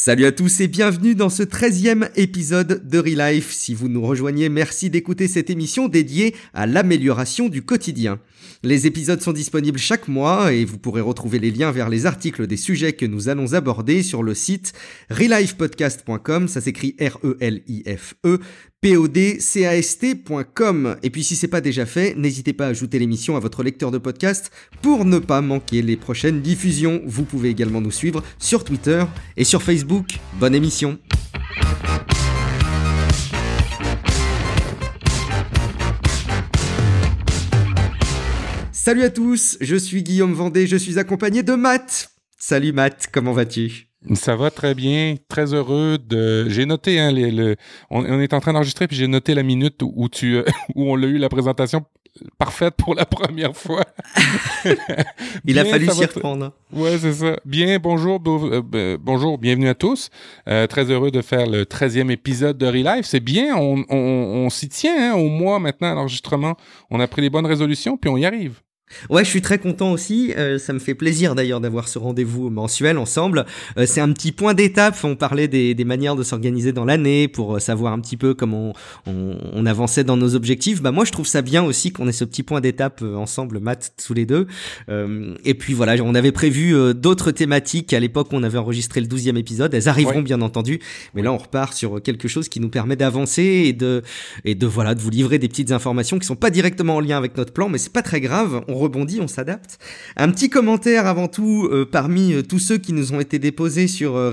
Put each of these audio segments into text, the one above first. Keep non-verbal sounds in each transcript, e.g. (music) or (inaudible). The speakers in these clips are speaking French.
Salut à tous et bienvenue dans ce 13e épisode de Relife. Si vous nous rejoignez, merci d'écouter cette émission dédiée à l'amélioration du quotidien. Les épisodes sont disponibles chaque mois et vous pourrez retrouver les liens vers les articles des sujets que nous allons aborder sur le site relifepodcast.com, ça s'écrit R-E-L-I-F-E, podcast.com. Et puis si c'est pas déjà fait, n'hésitez pas à ajouter l'émission à votre lecteur de podcast pour ne pas manquer les prochaines diffusions. Vous pouvez également nous suivre sur Twitter et sur Facebook. Bonne émission. Salut à tous, je suis Guillaume Vendée, je suis accompagné de Matt. Salut Matt, comment vas-tu? Ça va très bien, très heureux de. J'ai noté, hein, les, On, est en train d'enregistrer, puis j'ai noté la minute où tu, euh, (laughs) où on l'a eu la présentation parfaite pour la première fois. Il a fallu s'y reprendre. Ouais, c'est ça. Bien, bonjour, euh, ben, bonjour, bienvenue à tous. Euh, très heureux de faire le 13e épisode de Relife. C'est bien, on, on, on s'y tient hein, au mois maintenant à l'enregistrement. On a pris les bonnes résolutions, puis on y arrive. Ouais, je suis très content aussi. Euh, ça me fait plaisir d'ailleurs d'avoir ce rendez-vous mensuel ensemble. Euh, c'est un petit point d'étape. On parlait des, des manières de s'organiser dans l'année pour euh, savoir un petit peu comment on, on, avançait dans nos objectifs. Bah moi, je trouve ça bien aussi qu'on ait ce petit point d'étape ensemble, Matt, tous les deux. et puis voilà, on avait prévu d'autres thématiques à l'époque. On avait enregistré le 12e épisode. Elles arriveront bien entendu, mais là, on repart sur quelque chose qui nous permet d'avancer et de et de voilà de vous livrer des petites informations qui sont pas directement en lien avec notre plan, mais c'est pas très grave. On rebondit, on s'adapte. Un petit commentaire avant tout euh, parmi euh, tous ceux qui nous ont été déposés sur euh,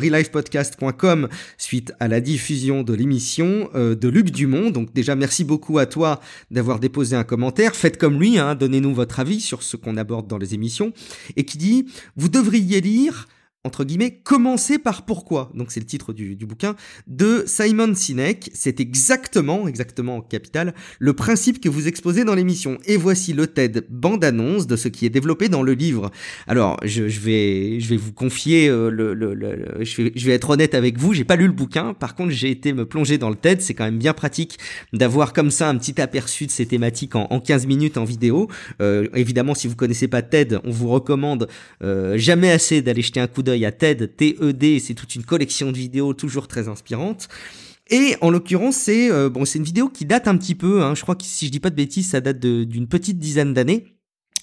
suite à la diffusion de l'émission de Luc Dumont. Donc déjà merci beaucoup à toi d'avoir déposé un commentaire. Faites comme lui, hein, donnez-nous votre avis sur ce qu'on aborde dans les émissions. Et qui dit, vous devriez lire entre guillemets, commencer par pourquoi, donc c'est le titre du, bouquin, de Simon Sinek. C'est exactement, exactement en capital, le principe que vous exposez dans l'émission. Et voici le TED bande-annonce de ce qui est développé dans le livre. Alors, je, vais, je vais vous confier, euh, le, je, vais, être honnête avec vous, j'ai pas lu le bouquin, par contre j'ai été me plonger dans le TED, c'est quand même bien pratique d'avoir comme ça un petit aperçu de ces thématiques en, en 15 minutes en vidéo. Euh, évidemment, si vous connaissez pas TED, on vous recommande euh, jamais assez d'aller jeter un coup d'œil il y a TED, TED, c'est toute une collection de vidéos toujours très inspirantes. Et en l'occurrence, c'est euh, bon, c'est une vidéo qui date un petit peu. Hein, je crois que si je dis pas de bêtises, ça date d'une petite dizaine d'années.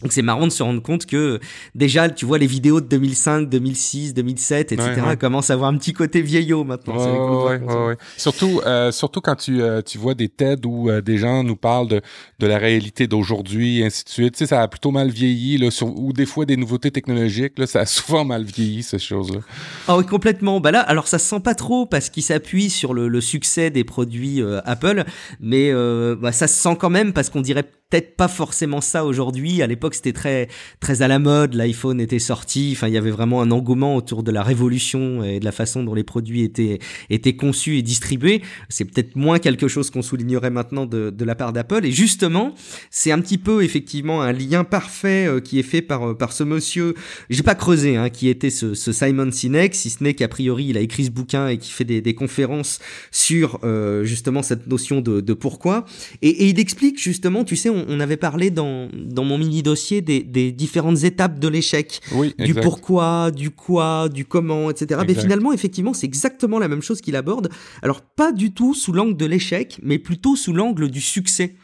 Donc c'est marrant de se rendre compte que déjà, tu vois, les vidéos de 2005, 2006, 2007, etc. commencent à avoir un petit côté vieillot maintenant. Ouais, ouais, surtout, euh, surtout quand tu, euh, tu vois des TED où euh, des gens nous parlent de, de la réalité d'aujourd'hui, et ainsi de suite. Tu sais, ça a plutôt mal vieilli, là, ou des fois des nouveautés technologiques, là, ça a (laughs) souvent mal vieilli, ces choses-là. Ah oui, complètement. Bah là, alors ça se sent pas trop parce qu'il s'appuie sur le, le, succès des produits Apple, mais bah, ça se sent quand même parce qu'on dirait peut-être pas forcément ça aujourd'hui. À l'époque, c'était très très à la mode. L'iPhone était sorti. Enfin, il y avait vraiment un engouement autour de la révolution et de la façon dont les produits étaient étaient conçus et distribués. C'est peut-être moins quelque chose qu'on soulignerait maintenant de, de la part d'Apple. Et justement, c'est un petit peu effectivement un lien parfait euh, qui est fait par euh, par ce monsieur. J'ai pas creusé, hein, qui était ce, ce, Simon Sinek, si ce n'est qu'a priori il a écrit ce bouquin et qui fait des, des conférences sur euh, justement cette notion de, de pourquoi. Et, il explique justement, tu sais, on, avait parlé dans, dans mon mini dossier des, des différentes étapes de l'échec, oui, du pourquoi, du quoi, du comment, etc. Mais finalement, effectivement, c'est exactement la même chose qu'il aborde. Alors pas du tout sous l'angle de l'échec, mais plutôt sous l'angle du succès.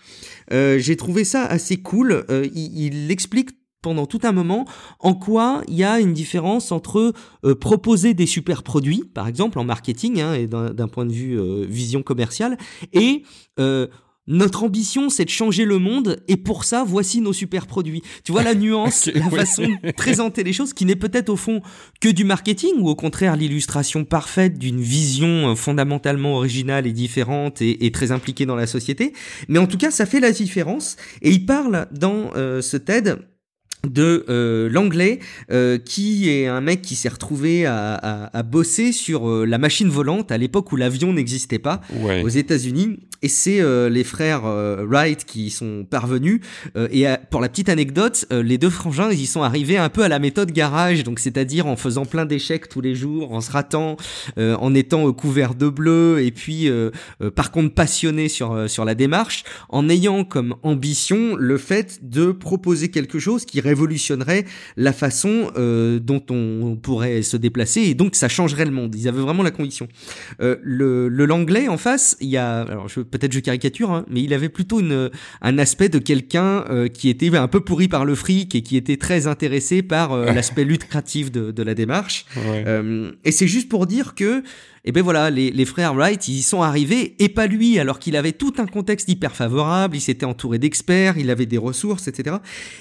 Euh, J'ai trouvé ça assez cool. Euh, il, il explique pendant tout un moment en quoi il y a une différence entre euh, proposer des super produits, par exemple en marketing hein, et d'un point de vue euh, vision commerciale, et euh, notre ambition, c'est de changer le monde, et pour ça, voici nos super produits. Tu vois la (laughs) nuance, la façon de présenter les choses, qui n'est peut-être au fond que du marketing, ou au contraire l'illustration parfaite d'une vision euh, fondamentalement originale et différente et, et, très impliquée dans la société. Mais en tout cas, ça fait la différence. Et il parle dans euh, ce TED de euh, l'anglais euh, qui est un mec qui s'est retrouvé à, à, à bosser sur euh, la machine volante à l'époque où l'avion n'existait pas ouais. aux États-Unis et c'est euh, les frères euh, Wright qui sont parvenus et pour la petite anecdote les deux frangins ils y sont arrivés un peu à la méthode garage donc c'est-à-dire en faisant plein d'échecs tous les jours en se ratant en étant couvert de bleu et puis par contre passionné sur sur la démarche en ayant comme ambition le fait de proposer quelque chose qui révolutionnerait la façon euh, dont on pourrait se déplacer et donc ça changerait le monde. Ils avaient vraiment la conviction. Euh, le, le Langlais en face, il y a, alors peut-être je caricature, hein, mais il avait plutôt une, un aspect de quelqu'un euh, qui était un peu pourri par le fric et qui était très intéressé par euh, (laughs) l'aspect lucratif de, de, la démarche. Euh, et c'est juste pour dire que et ben voilà, les, les, frères Wright, ils y sont arrivés, et pas lui, alors qu'il avait tout un contexte hyper favorable, il s'était entouré d'experts, il avait des ressources, etc.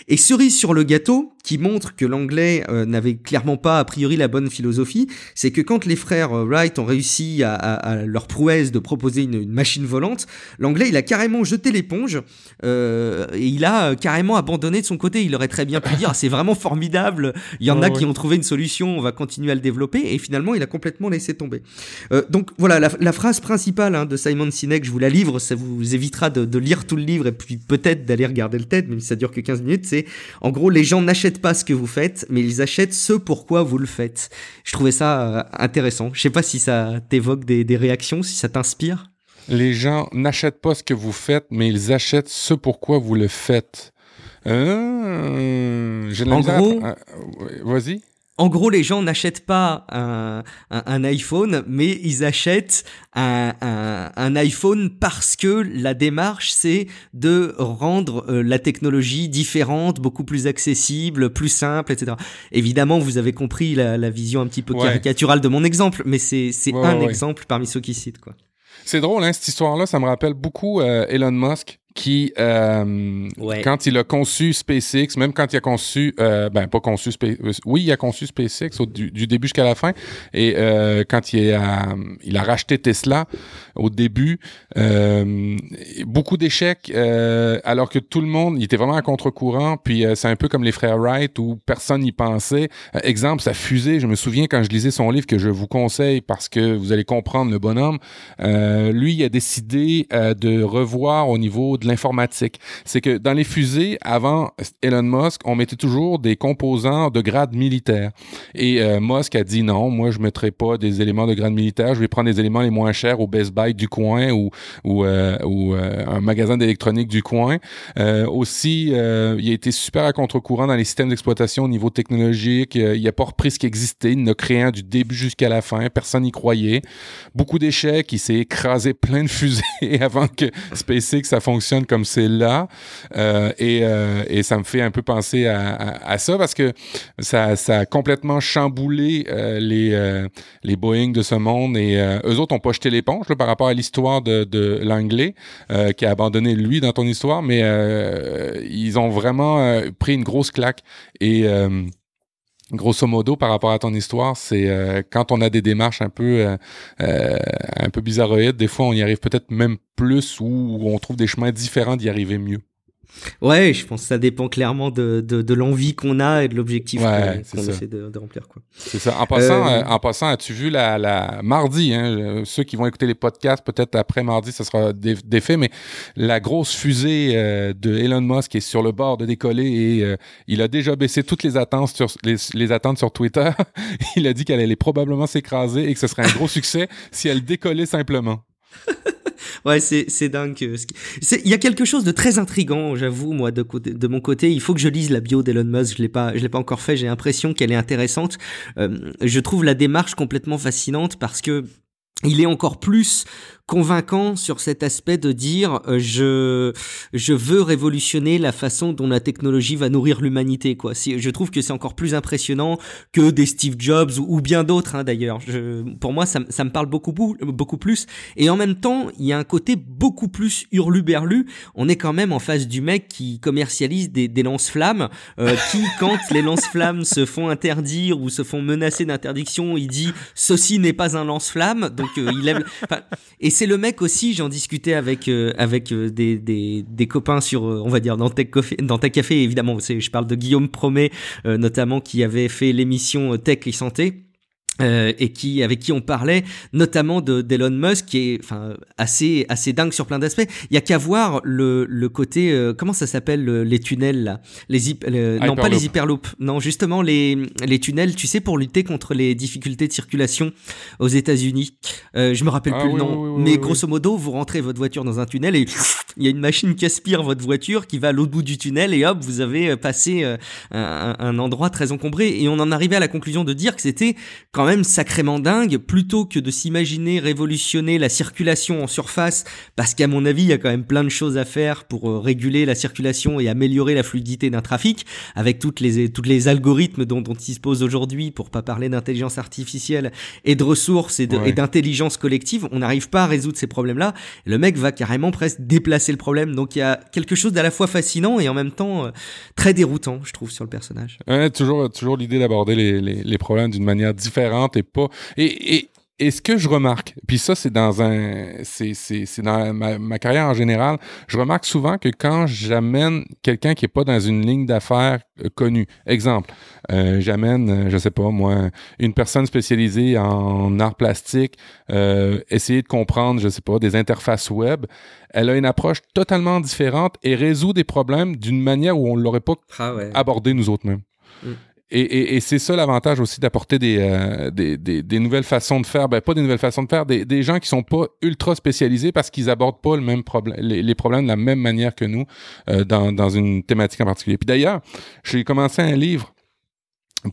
Et cerise sur le gâteau, qui montre que l'anglais euh, n'avait clairement pas a priori la bonne philosophie, c'est que quand les frères euh, Wright ont réussi à, à, à leur prouesse de proposer une, une machine volante, l'anglais il a carrément jeté l'éponge euh, et il a carrément abandonné de son côté. Il aurait très bien pu dire ah, c'est vraiment formidable, il y en a qui ont trouvé une solution, on va continuer à le développer et finalement il a complètement laissé tomber. Euh, donc voilà la, la phrase principale hein, de Simon Sinek, je vous la livre, ça vous évitera de, de lire tout le livre et puis peut-être d'aller regarder le TED, même si ça dure que 15 minutes. C'est en gros les gens n'achètent pas ce que vous faites, mais ils achètent ce pourquoi vous le faites. Je trouvais ça euh, intéressant. Je sais pas si ça t'évoque des, des réactions, si ça t'inspire. Les gens n'achètent pas ce que vous faites, mais ils achètent ce pourquoi vous le faites. Euh, en gros, à... vas-y. En gros, les gens n'achètent pas un, un, un, iPhone, mais ils achètent un, un, iPhone parce que la démarche, c'est de rendre euh, la technologie différente, beaucoup plus accessible, plus simple, etc. Évidemment, vous avez compris la, la vision un petit peu caricaturale ouais. de mon exemple, mais c'est ouais, un ouais. exemple parmi ceux qui citent. quoi. C'est drôle, hein, cette histoire-là, ça me rappelle beaucoup euh, Elon Musk qui, euh, ouais. quand il a conçu SpaceX, même quand il a conçu, euh, ben pas conçu, SpaceX, oui, il a conçu SpaceX au, du, du, début jusqu'à la fin, et euh, quand il a, il a racheté Tesla au début, euh, beaucoup d'échecs, euh, alors que tout le monde, il était vraiment à contre-courant, puis c'est un peu comme les frères Wright où personne n'y pensait. exemple, sa fusée, je me souviens quand je lisais son livre que je vous conseille parce que vous allez comprendre le bonhomme, lui, il a décidé de revoir au niveau de l'informatique. C'est que dans les fusées, avant Elon Musk, on mettait toujours des composants de grade militaire. Et euh, Musk a dit non, moi je mettrai pas des éléments de grade militaire, je vais prendre des éléments les moins chers au Best Buy du coin ou ou, euh, euh, un magasin d'électronique du coin. Aussi, il a été super à contre-courant dans les systèmes d'exploitation au niveau technologique. il a pas repris ce qui existait, il créé un du début jusqu'à la fin. Personne n'y croyait. Beaucoup d'échecs. Il s'est écrasé plein de fusées (laughs) avant que SpaceX ça fonctionne comme c'est là. Euh, et, euh, et, ça me fait un peu penser à, ça parce que ça, a complètement chamboulé euh, les, les Boeing de ce monde et eux autres ont pas jeté l'éponge par rapport à l'histoire de, de l'anglais qui a abandonné lui dans ton histoire, mais ils ont vraiment pris une grosse claque et grosso modo, par rapport à ton histoire, c'est euh, quand on a des démarches un peu euh, euh, un peu bizarroïdes, des fois on y arrive peut-être même plus ou on trouve des chemins différents d'y arriver mieux. Ouais, je pense que ça dépend clairement de, de, de l'envie qu'on a et de l'objectif ouais, qu'on qu essaie de, de, remplir. Quoi. C'est ça. En passant, euh... en passant as-tu vu la, la mardi, hein, ceux qui vont écouter les podcasts, peut-être après mardi, ça sera défait, mais la grosse fusée euh, de Elon Musk est sur le bord de décoller et euh, il a déjà baissé toutes les attentes sur, les, les attentes sur Twitter. (laughs) il a dit qu'elle allait probablement s'écraser et que ce serait un gros (laughs) succès si elle décollait simplement. (laughs) ouais, c'est c'est dingue. Il y a quelque chose de très intrigant, j'avoue, moi, de, de mon côté. Il faut que je lise la bio d'Elon Musk. Je l'ai pas, je l'ai pas encore fait. J'ai l'impression qu'elle est intéressante. Euh, je trouve la démarche complètement fascinante parce que il est encore plus convaincant sur cet aspect de dire euh, je je veux révolutionner la façon dont la technologie va nourrir l'humanité quoi. Je trouve que c'est encore plus impressionnant que des Steve Jobs ou, bien d'autres hein, d'ailleurs. Pour moi ça, ça me parle beaucoup beaucoup plus et en même temps il y a un côté beaucoup plus hurluberlu. On est quand même en face du mec qui commercialise des, des lance-flammes euh, qui quand les lance-flammes se font interdire ou se font menacer d'interdiction il dit ceci n'est pas un lance-flamme donc euh, il lève et c'est le mec aussi, j'en discutais avec euh, avec euh, des, des, copains sur, euh, on va dire dans Tech Café, dans Tech Café évidemment. Je parle de Guillaume Promet notamment qui avait fait l'émission Tech et Santé euh, et qui avec qui on parlait notamment de d'Elon Musk qui est enfin assez assez dingue sur plein d'aspects. Il y a qu'à voir le le côté euh, comment ça s'appelle les tunnels là? Les le, non pas les hyperloops. Non justement les les tunnels tu sais pour lutter contre les difficultés de circulation aux États-Unis. Euh, je me rappelle ah, plus oui, le nom. oui, oui, mais grosso modo vous rentrez votre voiture dans un tunnel et il y a une machine qui aspire votre voiture, qui va à l'autre bout du tunnel, et hop, vous avez passé un, un, endroit très encombré. Et on en arrivait à la conclusion de dire que c'était quand même sacrément dingue, plutôt que de s'imaginer révolutionner la circulation en surface, parce qu'à mon avis, il y a quand même plein de choses à faire pour réguler la circulation et améliorer la fluidité d'un trafic, avec toutes les, toutes les algorithmes dont, dont il se pose aujourd'hui, pour pas parler d'intelligence artificielle et de ressources et d'intelligence collective, on n'arrive pas à résoudre ces problèmes-là. Le mec va carrément presque déplacer le problème. Donc il y a quelque chose d'à la fois fascinant et en même temps euh, très déroutant, je trouve, sur le personnage. Ouais, toujours, toujours l'idée d'aborder les, les, les, problèmes d'une manière différente et pas. Et, et, et ce que je remarque, puis ça c'est dans un, c'est dans ma, ma, carrière en général, je remarque souvent que quand j'amène quelqu'un qui est pas dans une ligne d'affaires euh, connue, exemple, euh, j'amène, euh, je sais pas moi, une personne spécialisée en art plastique, euh, essayer de comprendre, je sais pas, des interfaces web, elle a une approche totalement différente et résout des problèmes d'une manière où on l'aurait pas ah abordé nous autres mêmes. Mm. Et, et, et c'est ça l'avantage aussi d'apporter des, euh, des, des, des, nouvelles façons de faire. Ben, pas des nouvelles façons de faire, des, des gens qui sont pas ultra spécialisés parce qu'ils abordent pas le même problème, les, problèmes de la même manière que nous euh, dans, dans une thématique en particulier. Puis d'ailleurs, j'ai commencé un livre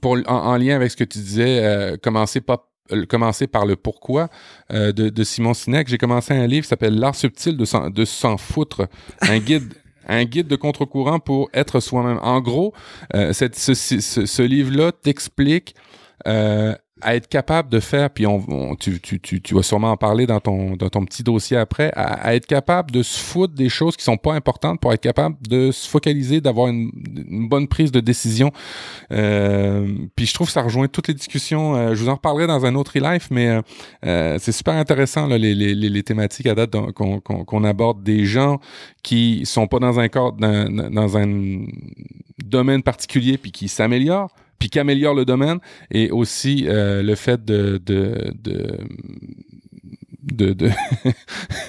pour, en, lien avec ce que tu disais, euh, commencer pas euh, commencer par le pourquoi de, de, Simon Sinek. J'ai commencé un livre qui s'appelle L'art subtil de s'en foutre, un guide un guide de contre-courant pour être soi-même. En gros, euh, ce livre-là t'explique euh, à être capable de faire, puis on, tu, tu, tu, tu, vas sûrement en parler dans ton, dans ton petit dossier après, à, être capable de se foutre des choses qui sont pas importantes pour être capable de se focaliser, d'avoir une, une, bonne prise de décision. Euh, puis je trouve que ça rejoint toutes les discussions. Euh, je vous en reparlerai dans un autre e-life, mais euh, euh, c'est super intéressant là, les, les, les, thématiques à date qu'on qu'on aborde. Des gens qui sont pas dans un cadre, dans, dans un domaine particulier, puis qui s'améliorent puis qui améliore le domaine et aussi euh, le fait de de de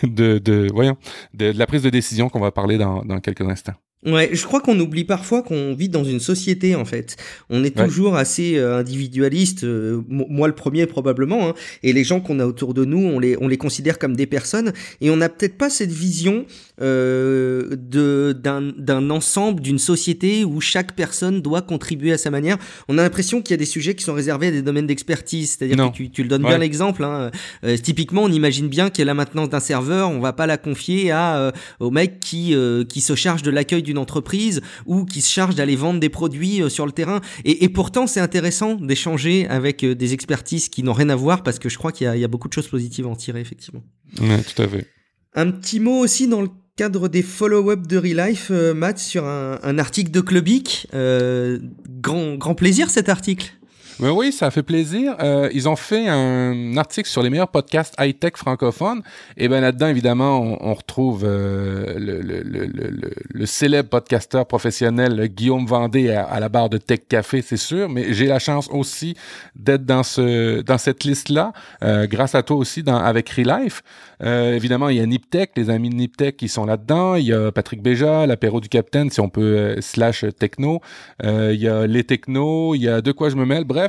de (laughs) voyons de, la prise de décision qu'on va parler dans quelques instants. Ouais, je crois qu'on oublie parfois qu'on vit dans une société en fait. On est toujours assez euh, individualiste, euh, moi le premier probablement, hein, et les gens qu'on a autour de nous, on les on les considère comme des personnes, et on n'a peut-être pas cette vision euh, de d'un d'un ensemble, d'une société où chaque personne doit contribuer à sa manière. On a l'impression qu'il y a des sujets qui sont réservés à des domaines d'expertise, c'est-à-dire que tu, tu le donnes bien l'exemple. Hein. Euh, typiquement, on imagine bien que la maintenance d'un serveur, on va pas la confier à au mec qui qui se charge de l'accueil d'une entreprise ou qui se charge d'aller vendre des produits euh, sur le terrain. Et, pourtant, c'est intéressant d'échanger avec euh, des expertises qui n'ont rien à voir parce que je crois qu'il y, a beaucoup de choses positives à en tirer, effectivement. Ouais, tout à fait. Un petit mot aussi dans le cadre des follow-up de Relife, euh, Matt, sur un, article de Clubic. grand, grand plaisir cet article. Mais oui, ça fait plaisir. Euh, ils ont fait un article sur les meilleurs podcasts high-tech francophones. Et ben là-dedans, évidemment, on, on retrouve euh, le, le, le, le, célèbre podcasteur professionnel Guillaume Vendée à, la barre de Tech Café, c'est sûr. Mais j'ai la chance aussi d'être dans ce dans cette liste-là, euh, grâce à toi aussi dans, avec Relife. Euh, évidemment, il y a Niptech, les amis de Niptech qui sont là-dedans. Il y a Patrick Béja, l'apéro du Capitaine, si on peut, euh, slash techno. Euh, il y a les technos, il y a De quoi je me mêle. Bref,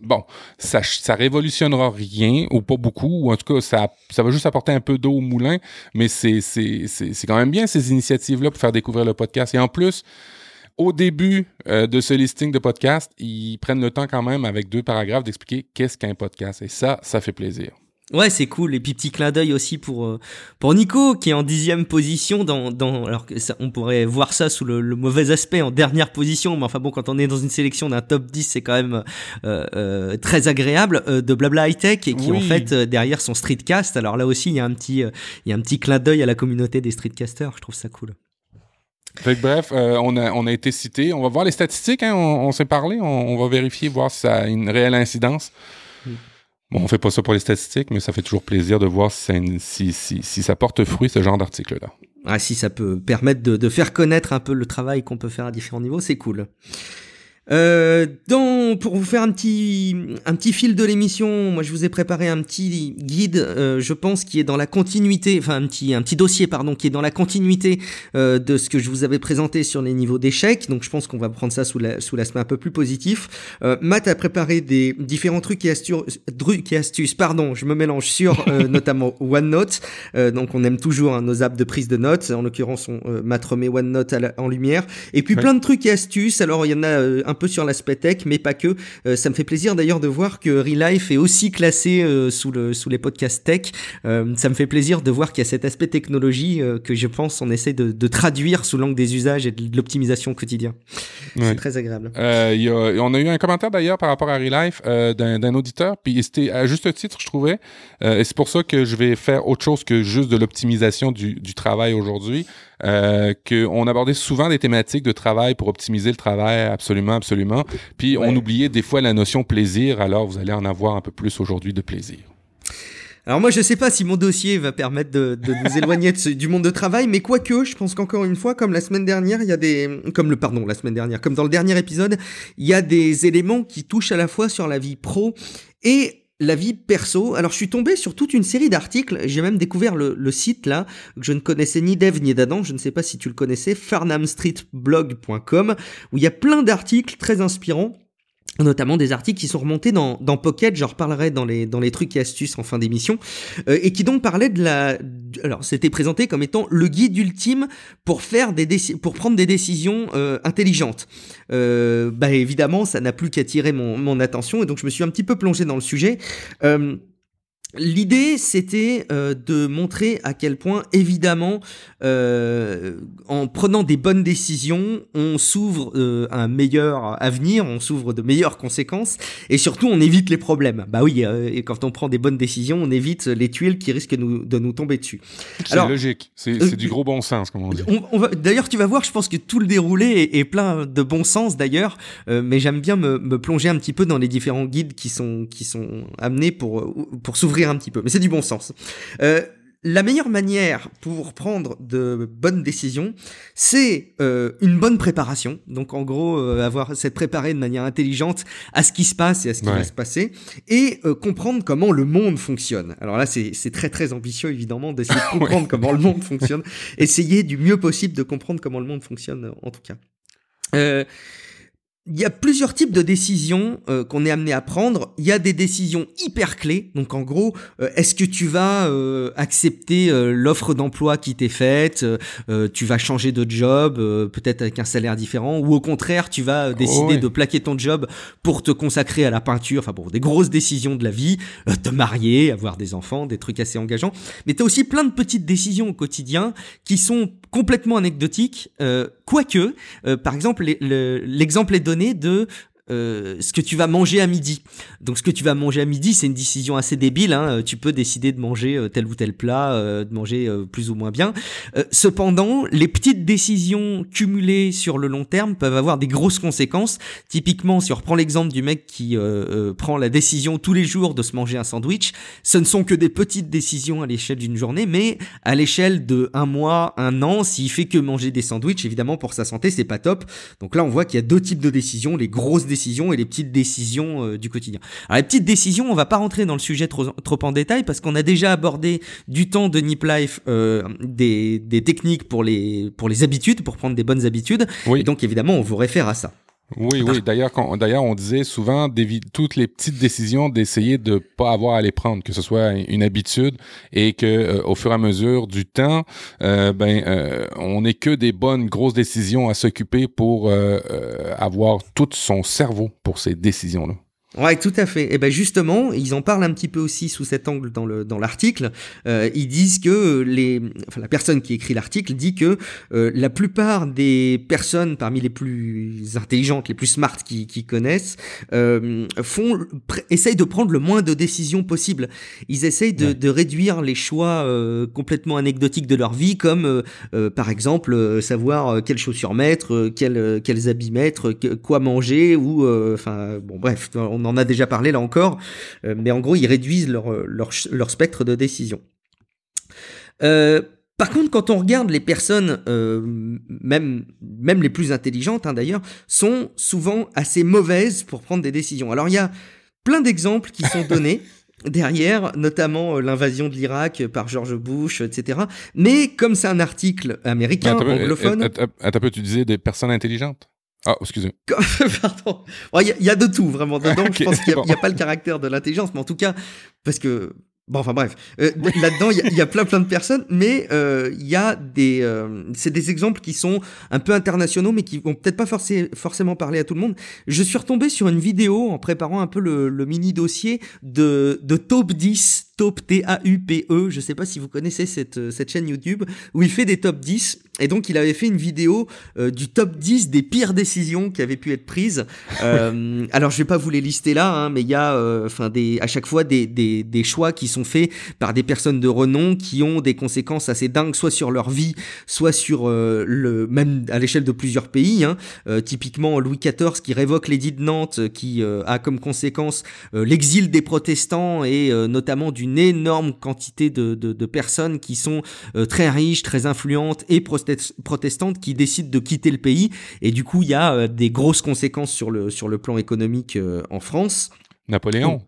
bon, ça, ça révolutionnera rien, ou pas beaucoup, ou en tout cas, ça, va juste apporter un peu d'eau au moulin, mais c'est, quand même bien ces initiatives-là pour faire découvrir le podcast. Et en plus, au début de ce listing de podcasts, ils prennent le temps quand même avec deux paragraphes d'expliquer qu'est-ce qu'un podcast. Et ça, ça fait plaisir. Ouais, c'est cool. Et puis petit clin d'œil aussi pour euh, pour Nico qui est en dixième position dans dans alors que ça, on pourrait voir ça sous le, mauvais aspect en dernière position, mais enfin bon, quand on est dans une sélection d'un top 10, c'est quand même euh, euh, très agréable de Blabla High Tech et qui en fait derrière son streetcast. Alors là aussi, il y a un petit il y a un petit clin d'œil à la communauté des streetcasters. Je trouve ça cool. Que, bref, on, a, on a été cité. On va voir les statistiques. Hein, on, s'est parlé. On, va vérifier, voir si ça a une réelle incidence. Mm. Bon, on fait pas ça pour les statistiques, mais ça fait toujours plaisir de voir si ça, si, ça porte fruit, ce genre d'article-là. Ah, si ça peut permettre de, faire connaître un peu le travail qu'on peut faire à différents niveaux, c'est cool. Euh, dans, pour vous faire un petit, un petit fil de l'émission, moi je vous ai préparé un petit guide, euh, je pense, qui est dans la continuité, enfin un petit, un petit dossier, pardon, qui est dans la continuité euh, de ce que je vous avais présenté sur les niveaux d'échecs. Donc je pense qu'on va prendre ça sous la, sous l'aspect un peu plus positif. Euh, Matt a préparé des différents trucs et astuces, trucs et astuces, pardon, je me mélange sur euh, (laughs) notamment OneNote. Euh, donc on aime toujours hein, nos apps de prise de notes. En l'occurrence, on, Matt remet OneNote en lumière. Et puis plein de trucs et astuces. Alors il y en a un peu sur l'aspect tech, mais pas que. Euh, ça me fait plaisir d'ailleurs de voir que Relife est aussi classé euh, sous, le, sous les podcasts tech. Euh, ça me fait plaisir de voir qu'il y a cet aspect technologie que je pense on essaie de, de traduire sous l'angle des usages et de l'optimisation quotidien. C'est très agréable. Y a, on a eu un commentaire d'ailleurs par rapport à Relife d'un auditeur, puis c'était à juste titre, je trouvais. et c'est pour ça que je vais faire autre chose que juste de l'optimisation du, du travail aujourd'hui euh, qu'on abordait souvent des thématiques de travail pour optimiser le travail, absolument, absolument. Puis on oubliait des fois la notion plaisir, alors vous allez en avoir un peu plus aujourd'hui de plaisir. Alors moi je sais pas si mon dossier va permettre de, de nous (laughs) éloigner de du monde de travail, mais quoique, je pense qu'encore une fois, comme la semaine dernière, il y a des, comme le pardon, la semaine dernière, comme dans le dernier épisode, il y a des éléments qui touchent à la fois sur la vie pro et la vie perso. Alors je suis tombé sur toute une série d'articles, j'ai même découvert le, site là, que je ne connaissais ni d'Eve ni d'Adam, je ne sais pas si tu le connaissais, farnhamstreetblog.com, où il y a plein d'articles très inspirants notamment des articles qui sont remontés dans, dans Pocket, j'en reparlerai dans les, dans les trucs et astuces en fin d'émission, euh, et qui donc parlaient de la... Alors, c'était présenté comme étant le guide ultime pour, faire des pour prendre des décisions euh, intelligentes. Euh, bah évidemment, ça n'a plus qu'attiré mon, mon attention, et donc je me suis un petit peu plongé dans le sujet. L'idée, c'était euh, de montrer à quel point, évidemment, euh, en prenant des bonnes décisions, on s'ouvre euh, un meilleur avenir, on s'ouvre de meilleures conséquences, et surtout, on évite les problèmes. Bah oui, et quand on prend des bonnes décisions, on évite les tuiles qui risquent de nous tomber dessus. C'est logique, c'est du gros bon sens, comme on dit. D'ailleurs, tu vas voir, je pense que tout le déroulé est, plein de bon sens, d'ailleurs, mais j'aime bien me, me, plonger un petit peu dans les différents guides qui sont, qui sont amenés pour, pour s'ouvrir un petit peu, mais c'est du bon sens. Euh, la meilleure manière pour prendre de bonnes décisions, c'est euh, une bonne préparation. Donc en gros, euh, avoir s'être préparé de manière intelligente à ce qui se passe et à ce qui va se passer, et comprendre comment le monde fonctionne. Alors là, c'est très très ambitieux évidemment d'essayer de (laughs) comprendre comment le monde fonctionne. Essayer du mieux possible de comprendre comment le monde fonctionne en tout cas. Euh, il y a plusieurs types de décisions euh, qu'on est amené à prendre. Il y a des décisions hyper clés. Donc en gros, euh, est-ce que tu vas euh, accepter l'offre d'emploi qui t'est faite Tu vas changer de job, peut-être avec un salaire différent, ou au contraire, tu vas décider oh de plaquer ton job pour te consacrer à la peinture. Enfin bon, des grosses décisions de la vie, te marier, avoir des enfants, des trucs assez engageants. Mais tu as aussi plein de petites décisions au quotidien qui sont complètement anecdotiques, quoique, par exemple, l'exemple est donné de euh, ce que tu vas manger à midi. Donc ce que tu vas manger à midi, c'est une décision assez débile. Hein. Tu peux décider de manger euh, tel ou tel plat, euh, de manger plus ou moins bien. cependant, les petites décisions cumulées sur le long terme peuvent avoir des grosses conséquences. Typiquement, si on reprend l'exemple du mec qui prend la décision tous les jours de se manger un sandwich, ce ne sont que des petites décisions à l'échelle d'une journée, mais à l'échelle de un mois, un an, s'il fait que manger des sandwichs, évidemment pour sa santé, c'est pas top. Donc là, on voit qu'il y a deux types de décisions, les grosses décisions et les petites décisions euh, du quotidien. Alors les petites décisions, on va pas rentrer dans le sujet trop, trop en détail parce qu'on a déjà abordé du temps de Nip Life euh, des, des, techniques pour les, pour les habitudes, pour prendre des bonnes habitudes. Oui. Et donc évidemment, on vous réfère à ça. Oui, oui. D'ailleurs, d'ailleurs, on disait souvent toutes les petites décisions d'essayer de pas avoir à les prendre, que ce soit une habitude et que euh, au fur et à mesure du temps, euh, ben, euh, on n'est que des bonnes grosses décisions à s'occuper pour avoir tout son cerveau pour ces décisions-là. Ouais, tout à fait. Et ben justement, ils en parlent un petit peu aussi sous cet angle dans le dans l'article. Euh, ils disent que les, enfin la personne qui écrit l'article dit que euh, la plupart des personnes parmi les plus intelligentes, les plus smart qui, qui connaissent, euh, font essayent de prendre le moins de décisions possible. Ils essayent de, de réduire les choix euh, complètement anecdotiques de leur vie, comme euh, par exemple savoir quelles chaussures mettre, quels quels habits mettre, quoi manger ou enfin bon bref on en a déjà parlé là encore, euh, mais en gros, ils réduisent leur, leur, leur spectre de décision. Euh, Par contre, quand on regarde les personnes, euh, même, même les plus intelligentes hein, d'ailleurs, sont souvent assez mauvaises pour prendre des décisions. Alors il y a plein d'exemples qui sont donnés. (laughs) derrière, notamment euh, l'invasion de l'Irak par George Bush, etc. Mais comme c'est un article américain, anglophone... Attends peu, tu disais des personnes intelligentes? Ah, excusez. (laughs) Pardon. Il y, a de tout, vraiment, dedans. Je pense qu'il n'y a, pas le caractère de l'intelligence, mais en tout cas, parce que Bon, enfin bref, euh, là-dedans, il y, a plein plein de personnes, mais euh, il y a des, euh, c'est des exemples qui sont un peu internationaux, mais qui vont peut-être pas forcément parler à tout le monde. Je suis retombé sur une vidéo en préparant un peu le, le mini dossier de, de top 10 Top T-A-U-P-E, je sais pas si vous connaissez cette, cette chaîne YouTube, où il fait des top 10, et donc il avait fait une vidéo euh, du top 10 des pires décisions qui avaient pu être prises. (laughs) Euh, alors je vais pas vous les lister là, hein, mais il y a euh, des, à chaque fois des, des, des, choix qui sont faits par des personnes de renom qui ont des conséquences assez dingues, soit sur leur vie, soit sur le même à l'échelle de plusieurs pays. Hein. typiquement Louis XIV qui révoque l'édit de Nantes, qui a comme conséquence l'exil des protestants et notamment du une énorme quantité de, de, personnes qui sont très riches, très influentes et protestantes qui décident de quitter le pays. Et du coup, il y a euh, des grosses conséquences sur le, sur le plan économique euh, en France. Napoléon.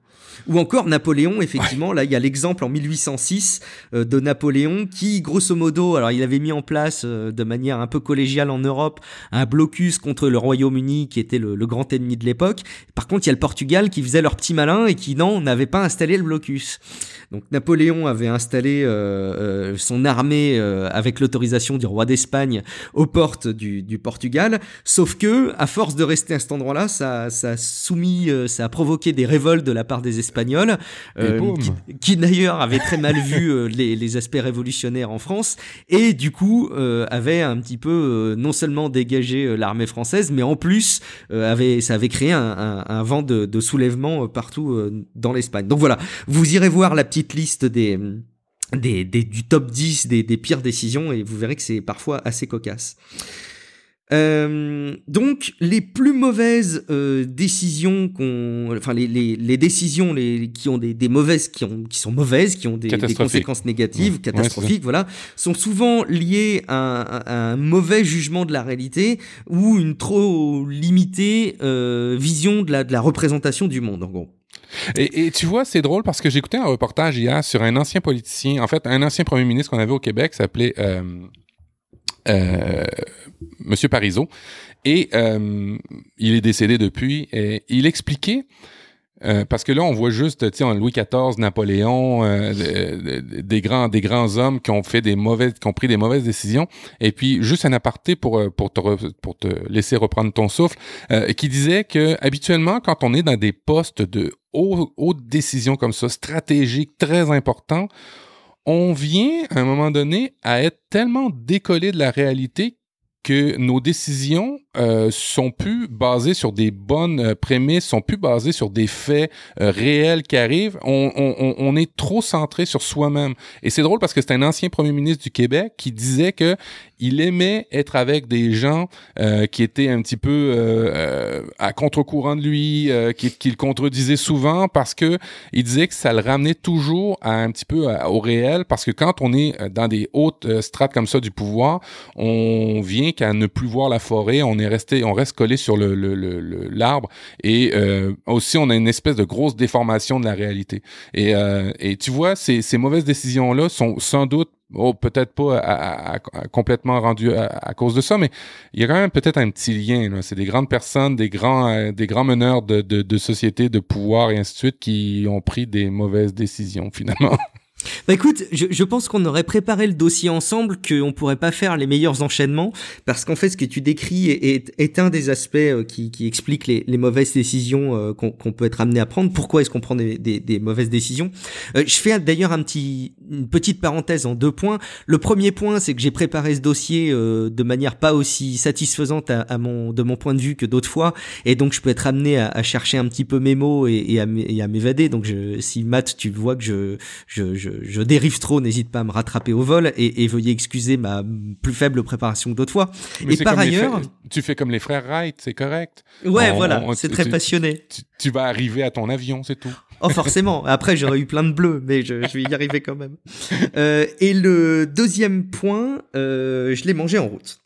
Ou encore Napoléon, effectivement, là il y a l'exemple en 1806 euh, de Napoléon qui, grosso modo, alors il avait mis en place euh, de manière un peu collégiale en Europe un blocus contre le Royaume-Uni qui était le, grand ennemi de l'époque. Par contre, il y a le Portugal qui faisait leur petit malin et qui, non, n'avait pas installé le blocus. Donc Napoléon avait installé euh, son armée avec l'autorisation du roi d'Espagne aux portes du, du, Portugal, sauf que, à force de rester à cet endroit-là, ça, ça a soumis, ça a provoqué des révoltes de la part des espagnol, euh, qui, d'ailleurs avait très mal vu euh, les, aspects révolutionnaires en France, et du coup euh, avait un petit peu non seulement dégagé l'armée française, mais en plus avait, ça avait créé un, vent de, soulèvement partout dans l'Espagne. Donc voilà, vous irez voir la petite liste des... Des, du top 10 des, des pires décisions et vous verrez que c'est parfois assez cocasse. Euh, donc les plus mauvaises euh, décisions qu'on, enfin les, les, les, décisions les, qui ont des, des, mauvaises, qui ont, qui sont mauvaises, qui ont des, des conséquences négatives, catastrophiques, voilà, sont souvent liées à, un mauvais jugement de la réalité ou une trop limitée euh, vision de la, de la représentation du monde, en gros. Et, tu vois, c'est drôle parce que écouté un reportage hier sur un ancien politicien, en fait, un ancien premier ministre qu'on avait au Québec, s'appelait euh, euh, Monsieur Parizeau. Et euh, il est décédé depuis. Et il expliquait euh, parce que là, on voit juste, tu Louis XIV, Napoléon, des grands, des grands hommes qui ont fait des mauvaises, qui ont pris des mauvaises décisions. Et puis, juste un aparté pour pour te pour te laisser reprendre ton souffle, qui disait que habituellement, quand on est dans des postes de haute décision comme ça, stratégiques, très importants, on vient à un moment donné à être tellement décollé de la réalité que nos décisions euh, sont plus basées sur des bonnes euh, prémices, sont plus basées sur des faits euh, réels qui arrivent. On, est trop centré sur soi-même. Et c'est drôle parce que c'est un ancien premier ministre du Québec qui disait que il aimait être avec des gens euh, qui étaient un petit peu euh, à contre-courant de lui, qui, qui, le contredisaient souvent parce que il disait que ça le ramenait toujours à un petit peu au réel parce que quand on est dans des hautes strates comme ça du pouvoir, on vient qu'à ne plus voir la forêt, on est resté, on reste collé sur le, l'arbre et euh, aussi on a une espèce de grosse déformation de la réalité. Et, euh, tu vois, ces, mauvaises décisions là sont sans doute Oh, peut-être pas complètement rendues à, cause de ça, mais il y a quand même peut-être un petit lien. C'est des grandes personnes, des grands, euh, des grands meneurs de, de, de sociétés, de pouvoir et ainsi de suite qui ont pris des mauvaises décisions finalement. Bah écoute, je, je pense qu'on aurait préparé le dossier ensemble, qu'on pourrait pas faire les meilleurs enchaînements, parce qu'en fait, ce que tu décris est, est, un des aspects euh, qui, qui explique les, les, mauvaises décisions euh, qu'on peut être amené à prendre. Pourquoi est-ce qu'on prend des, des, des, mauvaises décisions? Euh, Je fais d'ailleurs un petit, une petite parenthèse en deux points. Le premier point, c'est que j'ai préparé ce dossier de manière pas aussi satisfaisante à, mon, de mon point de vue que d'autres fois, et donc je peux être amené à, à chercher un petit peu mes mots et, et à m'évader. Donc je, si Matt, tu vois que je, je, je je, je dérive trop, n'hésite pas à me rattraper au vol et, et veuillez excuser ma plus faible préparation que d'autres fois. Mais et par ailleurs, tu fais comme les frères Wright, c'est correct. ouais, On- voilà, c'est très tu- passionné. Tu, tu vas arriver à ton avion, c'est tout. Oh, forcément. Après, j'aurais eu plein de bleus, mais je, je vais y arriver quand même. Euh, et le deuxième point, euh, je l'ai mangé en route.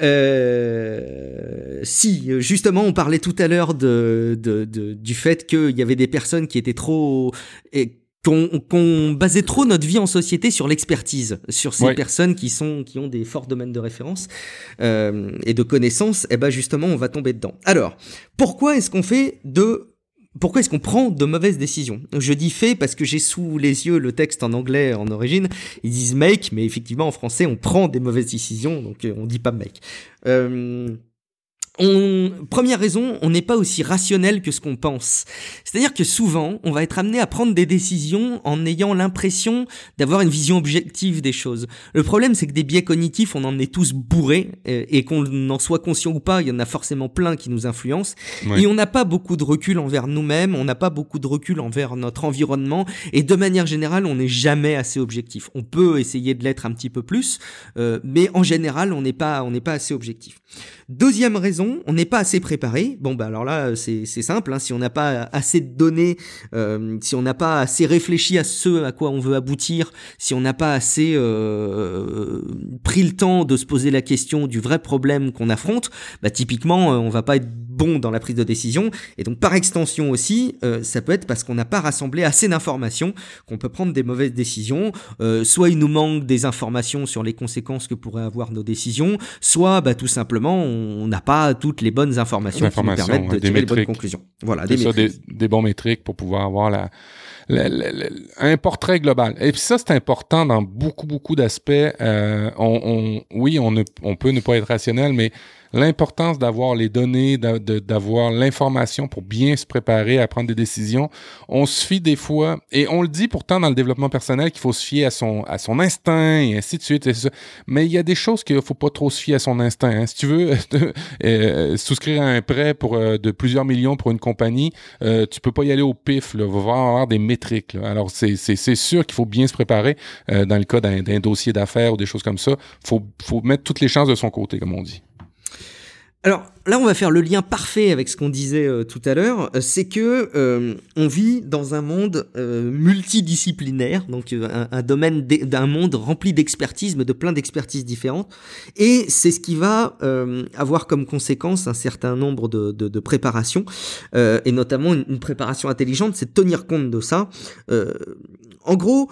Euh, si, justement, on parlait tout à l'heure de, de, de- du fait qu'il y avait des personnes qui étaient trop... et qu'on basait trop notre vie en société sur l'expertise, sur ces Ouais. personnes qui sont qui ont des forts domaines de référence euh, et de connaissances. Et ben justement, on va tomber dedans. Alors, pourquoi est-ce qu'on fait de pourquoi est-ce qu'on prend de mauvaises décisions? Je dis fait parce que j'ai sous les yeux le texte en anglais en origine. Ils disent make, mais effectivement en français on prend des mauvaises décisions, donc euh, on dit pas make. Euh, on, première raison, on n'est pas aussi rationnel que ce qu'on pense. C'est-à-dire que souvent, on va être amené à prendre des décisions en ayant l'impression d'avoir une vision objective des choses. Le problème, c'est que des biais cognitifs, on en est tous bourrés, et qu'on en soit conscient ou pas, il y en a forcément plein qui nous influencent. Ouais. Et on n'a pas beaucoup de recul envers nous-mêmes, on n'a pas beaucoup de recul envers notre environnement, et de manière générale, on n'est jamais assez objectif. On peut essayer de l'être un petit peu plus, euh, mais en général, on n'est pas, on n'est pas assez objectif. Deuxième raison, on n'est pas assez préparé. Bon, bah alors là, c'est simple. hein, si on n'a pas assez de données, euh, si on n'a pas assez réfléchi à ce à quoi on veut aboutir, si on n'a pas assez euh, pris le temps de se poser la question du vrai problème qu'on affronte, bah typiquement, euh, on va pas être bon dans la prise de décision. Et donc, par extension aussi, euh, ça peut être parce qu'on n'a pas rassemblé assez d'informations qu'on peut prendre des mauvaises décisions. Euh, soit il nous manque des informations sur les conséquences que pourraient avoir nos décisions, soit bah, tout simplement on n'a pas toutes les bonnes informations qui nous permettent de tirer les bonnes conclusions. Voilà, des ça, des, bons métriques pour pouvoir avoir la, la- la- la- un portrait global. Et puis ça, c'est important dans beaucoup, beaucoup d'aspects. Euh, on, on- oui, on, ne, on peut ne pas être rationnel, mais l'importance d'avoir les données, d'avoir l'information pour bien se préparer à prendre des décisions. On se fie des fois, et on le dit pourtant dans le développement personnel qu'il faut se fier à son, à son instinct et ainsi de suite. Mais il y a des choses qu'il faut pas trop se fier à son instinct. hein. Si tu veux (laughs) euh, souscrire à un prêt pour euh, de plusieurs millions pour une compagnie, euh, tu peux pas y aller au pif. Il va avoir des métriques. là. Alors c'est sûr qu'il faut bien se préparer euh, dans le cas d'un d'un dossier d'affaires ou des choses comme ça. Faut faut mettre toutes les chances de son côté, comme on dit. Alors là, on va faire le lien parfait avec ce qu'on disait euh, tout à l'heure. Euh, C'est que euh, on vit dans un monde multidisciplinaire, donc un, domaine, d'un monde rempli d'expertise, mais de plein d'expertises différentes. Et c'est ce qui va avoir comme conséquence un certain nombre de, préparations, et notamment une, une préparation intelligente, c'est tenir compte de ça. En gros.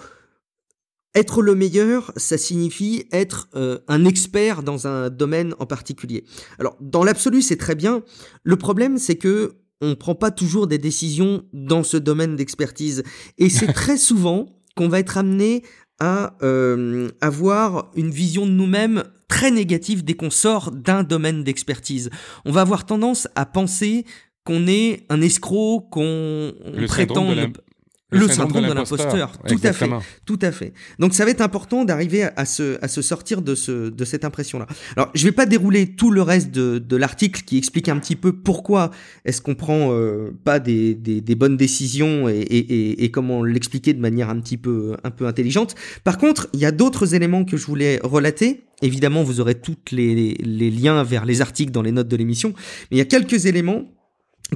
Être le meilleur, ça signifie être euh, un expert dans un domaine en particulier. Alors, dans l'absolu, c'est très bien. Le problème, c'est que on prend pas toujours des décisions dans ce domaine d'expertise. Et c'est (laughs) très souvent qu'on va être amené à euh, avoir une vision de nous-mêmes très négative dès qu'on sort d'un domaine d'expertise. On va avoir tendance à penser qu'on est un escroc, qu'on prétend... de ne- le syndrome de l'imposteur, tout à fait. Tout à fait. Donc ça va être important d'arriver à, se, à se sortir de, ce, de cette impression-là. Alors je vais pas dérouler tout le reste de, de l'article qui explique un petit peu pourquoi est-ce qu'on prend euh, pas des, des, des bonnes décisions et, et, et, et comment l'expliquer de manière un petit peu, un peu intelligente. Par contre, il y a d'autres éléments que je voulais relater. Évidemment, vous aurez tous les, les liens vers les articles dans les notes de l'émission. Mais il y a quelques éléments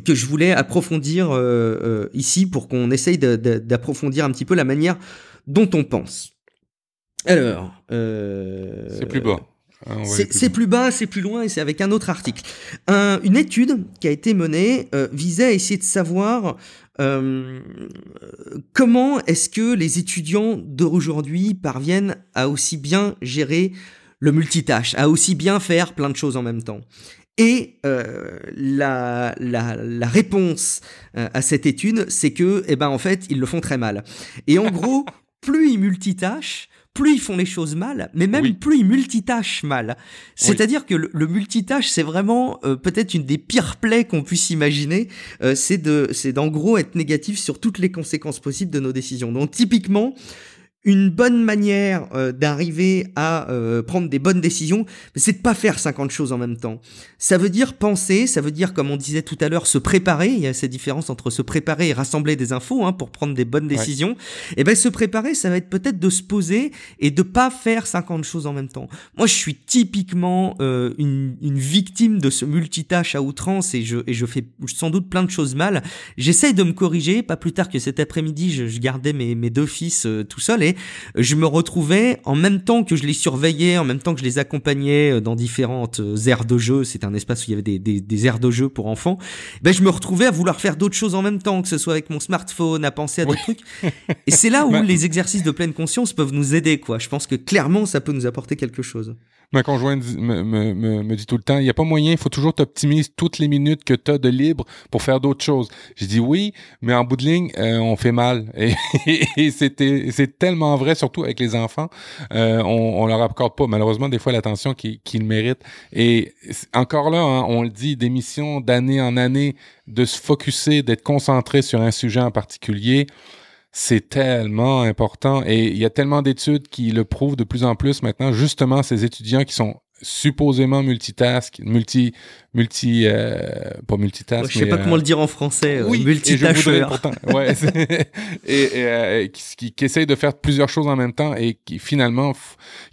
que je voulais approfondir euh, euh, ici pour qu'on essaye d'approfondir un petit peu la manière dont on pense. Alors, euh, C'est plus bas. Aller c'est plus bas. plus bas, c'est plus loin et c'est avec un autre article. Un- une étude qui a été menée euh, visait à essayer de savoir euh, comment est-ce que les étudiants d'aujourd'hui parviennent à aussi bien gérer le multitâche, à aussi bien faire plein de choses en même temps. Et euh, la, la, la réponse euh, à cette étude, c'est que, eh ben, en fait, ils le font très mal. Et en gros, (laughs) plus ils multitâchent, plus ils font les choses mal, mais même Oui. plus ils multitâchent mal. C'est-à-dire que le, le multitâche, c'est vraiment euh, peut-être une des pires plaies qu'on puisse imaginer. Euh, c'est de, c'est d'en gros être négatif sur toutes les conséquences possibles de nos décisions. Donc typiquement, une bonne manière euh, d'arriver à euh, prendre des bonnes décisions, c'est de pas faire 50 choses en même temps. Ça veut dire penser, ça veut dire, comme on disait tout à l'heure, se préparer. Il y a cette différence entre se préparer et rassembler des infos hein, pour prendre des bonnes décisions. Et eh ben se préparer, ça va être peut-être de se poser et de pas faire 50 choses en même temps. Moi, je suis typiquement euh, une, une, victime de ce multitâche à outrance et je, et je fais sans doute plein de choses mal. J'essaye de me corriger. Pas plus tard que cet après-midi, je, je gardais mes, mes deux fils tout seul et je me retrouvais en même temps que je les surveillais, en même temps que je les accompagnais euh, dans différentes euh, aires de jeu, c'est un espace où il y avait des, des, des aires de jeu pour enfants, ben je me retrouvais à vouloir faire d'autres choses en même temps, que ce soit avec mon smartphone, à penser à d'autres trucs. Et c'est là (laughs) où les exercices de pleine conscience peuvent nous aider, quoi. Je pense que clairement, ça peut nous apporter quelque chose. Ma conjointe me, me, me, dit tout le temps, il n'y a pas moyen, il faut toujours t'optimiser toutes les minutes que tu as de libre pour faire d'autres choses. Je dis oui, mais en bout de ligne, euh, on fait mal. (laughs) Et, c'était, c'est tellement vrai, surtout avec les enfants. Euh, on, on leur accorde pas, malheureusement, des fois l'attention qu'ils méritent. Et encore là, hein, on le dit, d'émission d'année en année, de se focuser, d'être concentré sur un sujet en particulier c'est tellement important et il y a tellement d'études qui le prouvent de plus en plus maintenant, justement ces étudiants qui sont supposément multitask, multi, multi, euh, pas multitask. je sais pas comment le dire en français. Euh, oui, multitâcheur. ouais, (laughs) et, euh, qui, qui, essayent de faire plusieurs choses en même temps et qui finalement,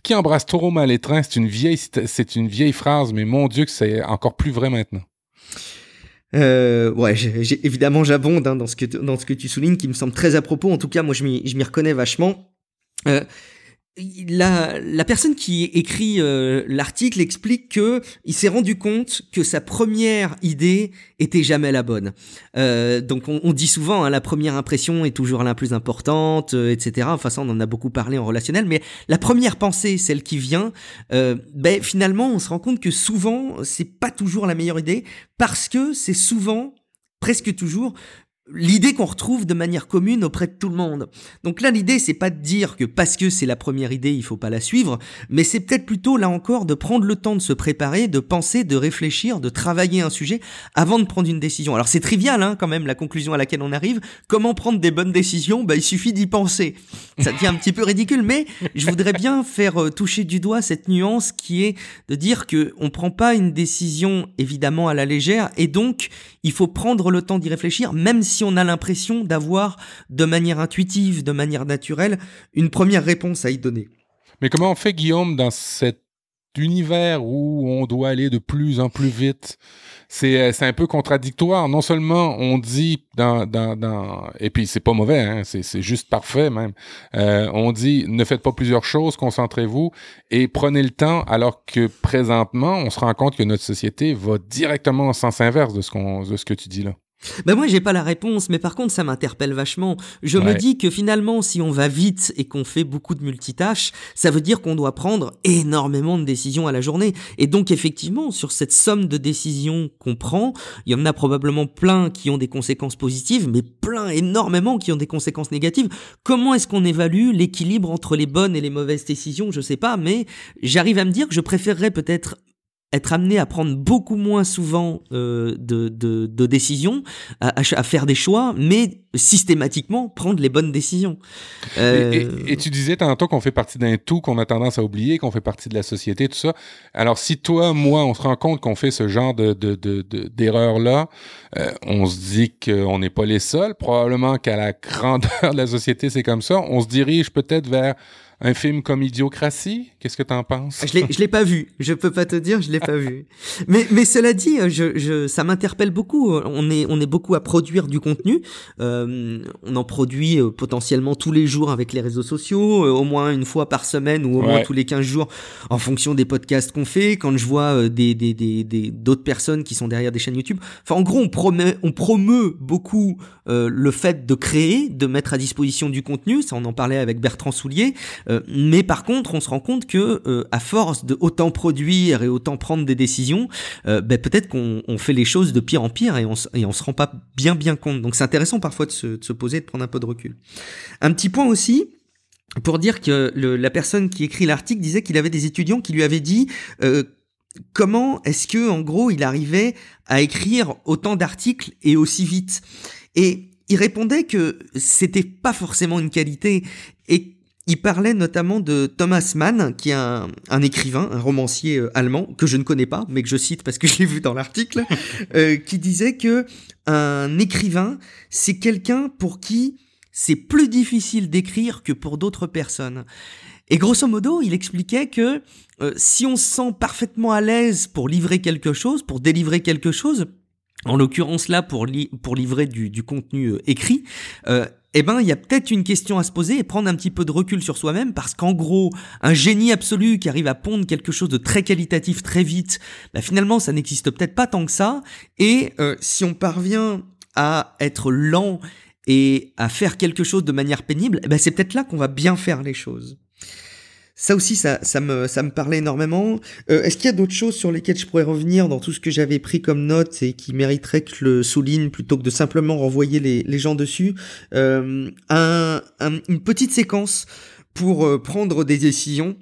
qui embrasse trop mal les trains. C'est une vieille, c'est une vieille phrase, mais mon Dieu que c'est encore plus vrai maintenant. Euh, ouais, j'ai, évidemment, j'abonde hein, dans ce que dans ce que tu soulignes, qui me semble très à propos. En tout cas, moi, je m'y, je m'y reconnais vachement. Euh, la, personne qui écrit euh, l'article explique que il s'est rendu compte que sa première idée était jamais la bonne. Euh, donc on, dit souvent hein, la première impression est toujours la plus importante, euh, etc. Enfin ça on en a beaucoup parlé en relationnel, mais la première pensée, celle qui vient, ben finalement on se rend compte que souvent c'est pas toujours la meilleure idée parce que c'est souvent presque toujours l'idée qu'on retrouve de manière commune auprès de tout le monde. Donc là, l'idée, c'est pas de dire que parce que c'est la première idée, il faut pas la suivre, mais c'est peut-être plutôt, là encore, de prendre le temps de se préparer, de penser, de réfléchir, de travailler un sujet avant de prendre une décision. Alors c'est trivial, hein, quand même, la conclusion à laquelle on arrive. Comment prendre des bonnes décisions? Bah, il suffit d'y penser. Ça devient un petit peu ridicule, mais je voudrais bien faire euh, toucher du doigt cette nuance qui est de dire que on prend pas une décision évidemment à la légère, et donc il faut prendre le temps d'y réfléchir, même si on a l'impression d'avoir, de manière intuitive, de manière naturelle, une première réponse à y donner. Mais comment on fait, Guillaume, dans cet univers où on doit aller de plus en plus vite? C'est c'est un peu contradictoire. Non seulement on dit et puis c'est pas mauvais, hein, c'est juste parfait même. Euh, on dit ne faites pas plusieurs choses, concentrez-vous et prenez le temps. Alors que présentement, on se rend compte que notre société va directement en sens inverse de ce que tu dis là. Ben moi j'ai pas la réponse, mais par contre ça m'interpelle vachement. Je me dis que finalement si on va vite et qu'on fait beaucoup de multitâches, ça veut dire qu'on doit prendre énormément de décisions à la journée. Et donc effectivement sur cette somme de décisions qu'on prend, il y en a probablement plein qui ont des conséquences positives, mais plein énormément qui ont des conséquences négatives. Comment est-ce qu'on évalue l'équilibre entre les bonnes et les mauvaises décisions? Je sais pas, mais j'arrive à me dire que je préférerais peut-être être amené à prendre beaucoup moins souvent euh, de, de, de, décisions, à, à, faire des choix, mais systématiquement prendre les bonnes décisions. Euh... Et, et, tu disais tantôt qu'on fait partie d'un tout, qu'on a tendance à oublier, qu'on fait partie de la société, tout ça. Alors si toi, moi, on se rend compte qu'on fait ce genre de d'erreurs-là, euh, on se dit qu'on n'est pas les seuls. Probablement qu'à la (laughs) grandeur de la société, c'est comme ça. On se dirige peut-être vers un film comme Idiocratie, qu'est-ce que tu en penses Je l'ai, je l'ai pas vu. Je peux pas te dire, je l'ai pas vu. Mais, mais cela dit, je, je, ça m'interpelle beaucoup. On est, on est beaucoup à produire du contenu. Euh, on en produit euh, potentiellement tous les jours avec les réseaux sociaux, euh, au moins une fois par semaine ou au moins tous les 15 jours, en fonction des podcasts qu'on fait. Quand je vois euh, des, des, des, des, d'autres personnes qui sont derrière des chaînes YouTube. Enfin, en gros, on promet, on promeut beaucoup le fait de créer, de mettre à disposition du contenu. Ça, on en parlait avec Bertrand Soulier. Euh, mais par contre, on se rend compte que euh, à force de autant produire et autant prendre des décisions, euh, ben, peut-être qu'on fait les choses de pire en pire et on, et on se rend pas bien bien compte. Donc c'est intéressant parfois de se, de se poser, de prendre un peu de recul. Un petit point aussi, pour dire que la personne qui écrit l'article disait qu'il avait des étudiants qui lui avaient dit euh, comment est-ce que en gros il arrivait à écrire autant d'articles et aussi vite? Et il répondait que c'était pas forcément une qualité et il parlait notamment de Thomas Mann, qui est un, écrivain, un romancier euh, allemand que je ne connais pas, mais que je cite parce que je l'ai vu dans l'article, (laughs) euh, qui disait que un écrivain, c'est quelqu'un pour qui c'est plus difficile d'écrire que pour d'autres personnes. Et grosso modo, il expliquait que euh, si on se sent parfaitement à l'aise pour livrer quelque chose, pour délivrer quelque chose, en l'occurrence là pour, pour livrer du, du contenu écrit, eh ben, il y a peut-être une question à se poser et prendre un petit peu de recul sur soi-même parce qu'en gros, un génie absolu qui arrive à pondre quelque chose de très qualitatif très vite, bah finalement, ça n'existe peut-être pas tant que ça. Et euh, si on parvient à être lent et à faire quelque chose de manière pénible, eh ben c'est peut-être là qu'on va bien faire les choses. Ça aussi, ça, ça, me, ça me parlait énormément. Euh, Est-ce qu'il y a d'autres choses sur lesquelles je pourrais revenir dans tout ce que j'avais pris comme note et qui mériterait que je le souligne plutôt que de simplement renvoyer les, les gens dessus? Euh, un, Une petite séquence pour euh, prendre des décisions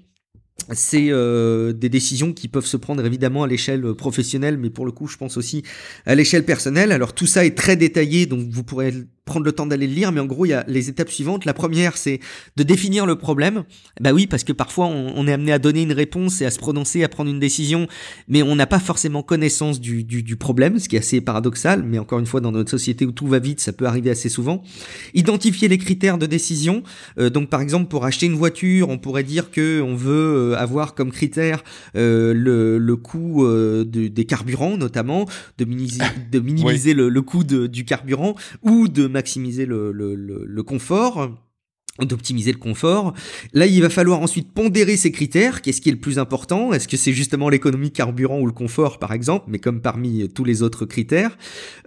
c'est euh, des décisions qui peuvent se prendre évidemment à l'échelle professionnelle, mais pour le coup, je pense aussi à l'échelle personnelle. Alors tout ça est très détaillé, donc vous pourrez prendre le temps d'aller le lire, mais en gros, il y a les étapes suivantes. La première, c'est de définir le problème. Bah oui, parce que parfois, on, est amené à donner une réponse et à se prononcer, à prendre une décision, mais on n'a pas forcément connaissance du, du, problème, ce qui est assez paradoxal, mais encore une fois, dans notre société où tout va vite, ça peut arriver assez souvent. Identifier les critères de décision. Euh, donc, par exemple, pour acheter une voiture, on pourrait dire que on veut euh, avoir comme critère euh, le, le coût des carburants, notamment, de minimiser, de minimiser le, le, coût du carburant, ou de maximiser le, confort d'optimiser le confort. Là, il va falloir ensuite pondérer ces critères. Qu'est-ce qui est le plus important? Est-ce que c'est justement l'économie carburant ou le confort, par exemple, mais comme parmi tous les autres critères?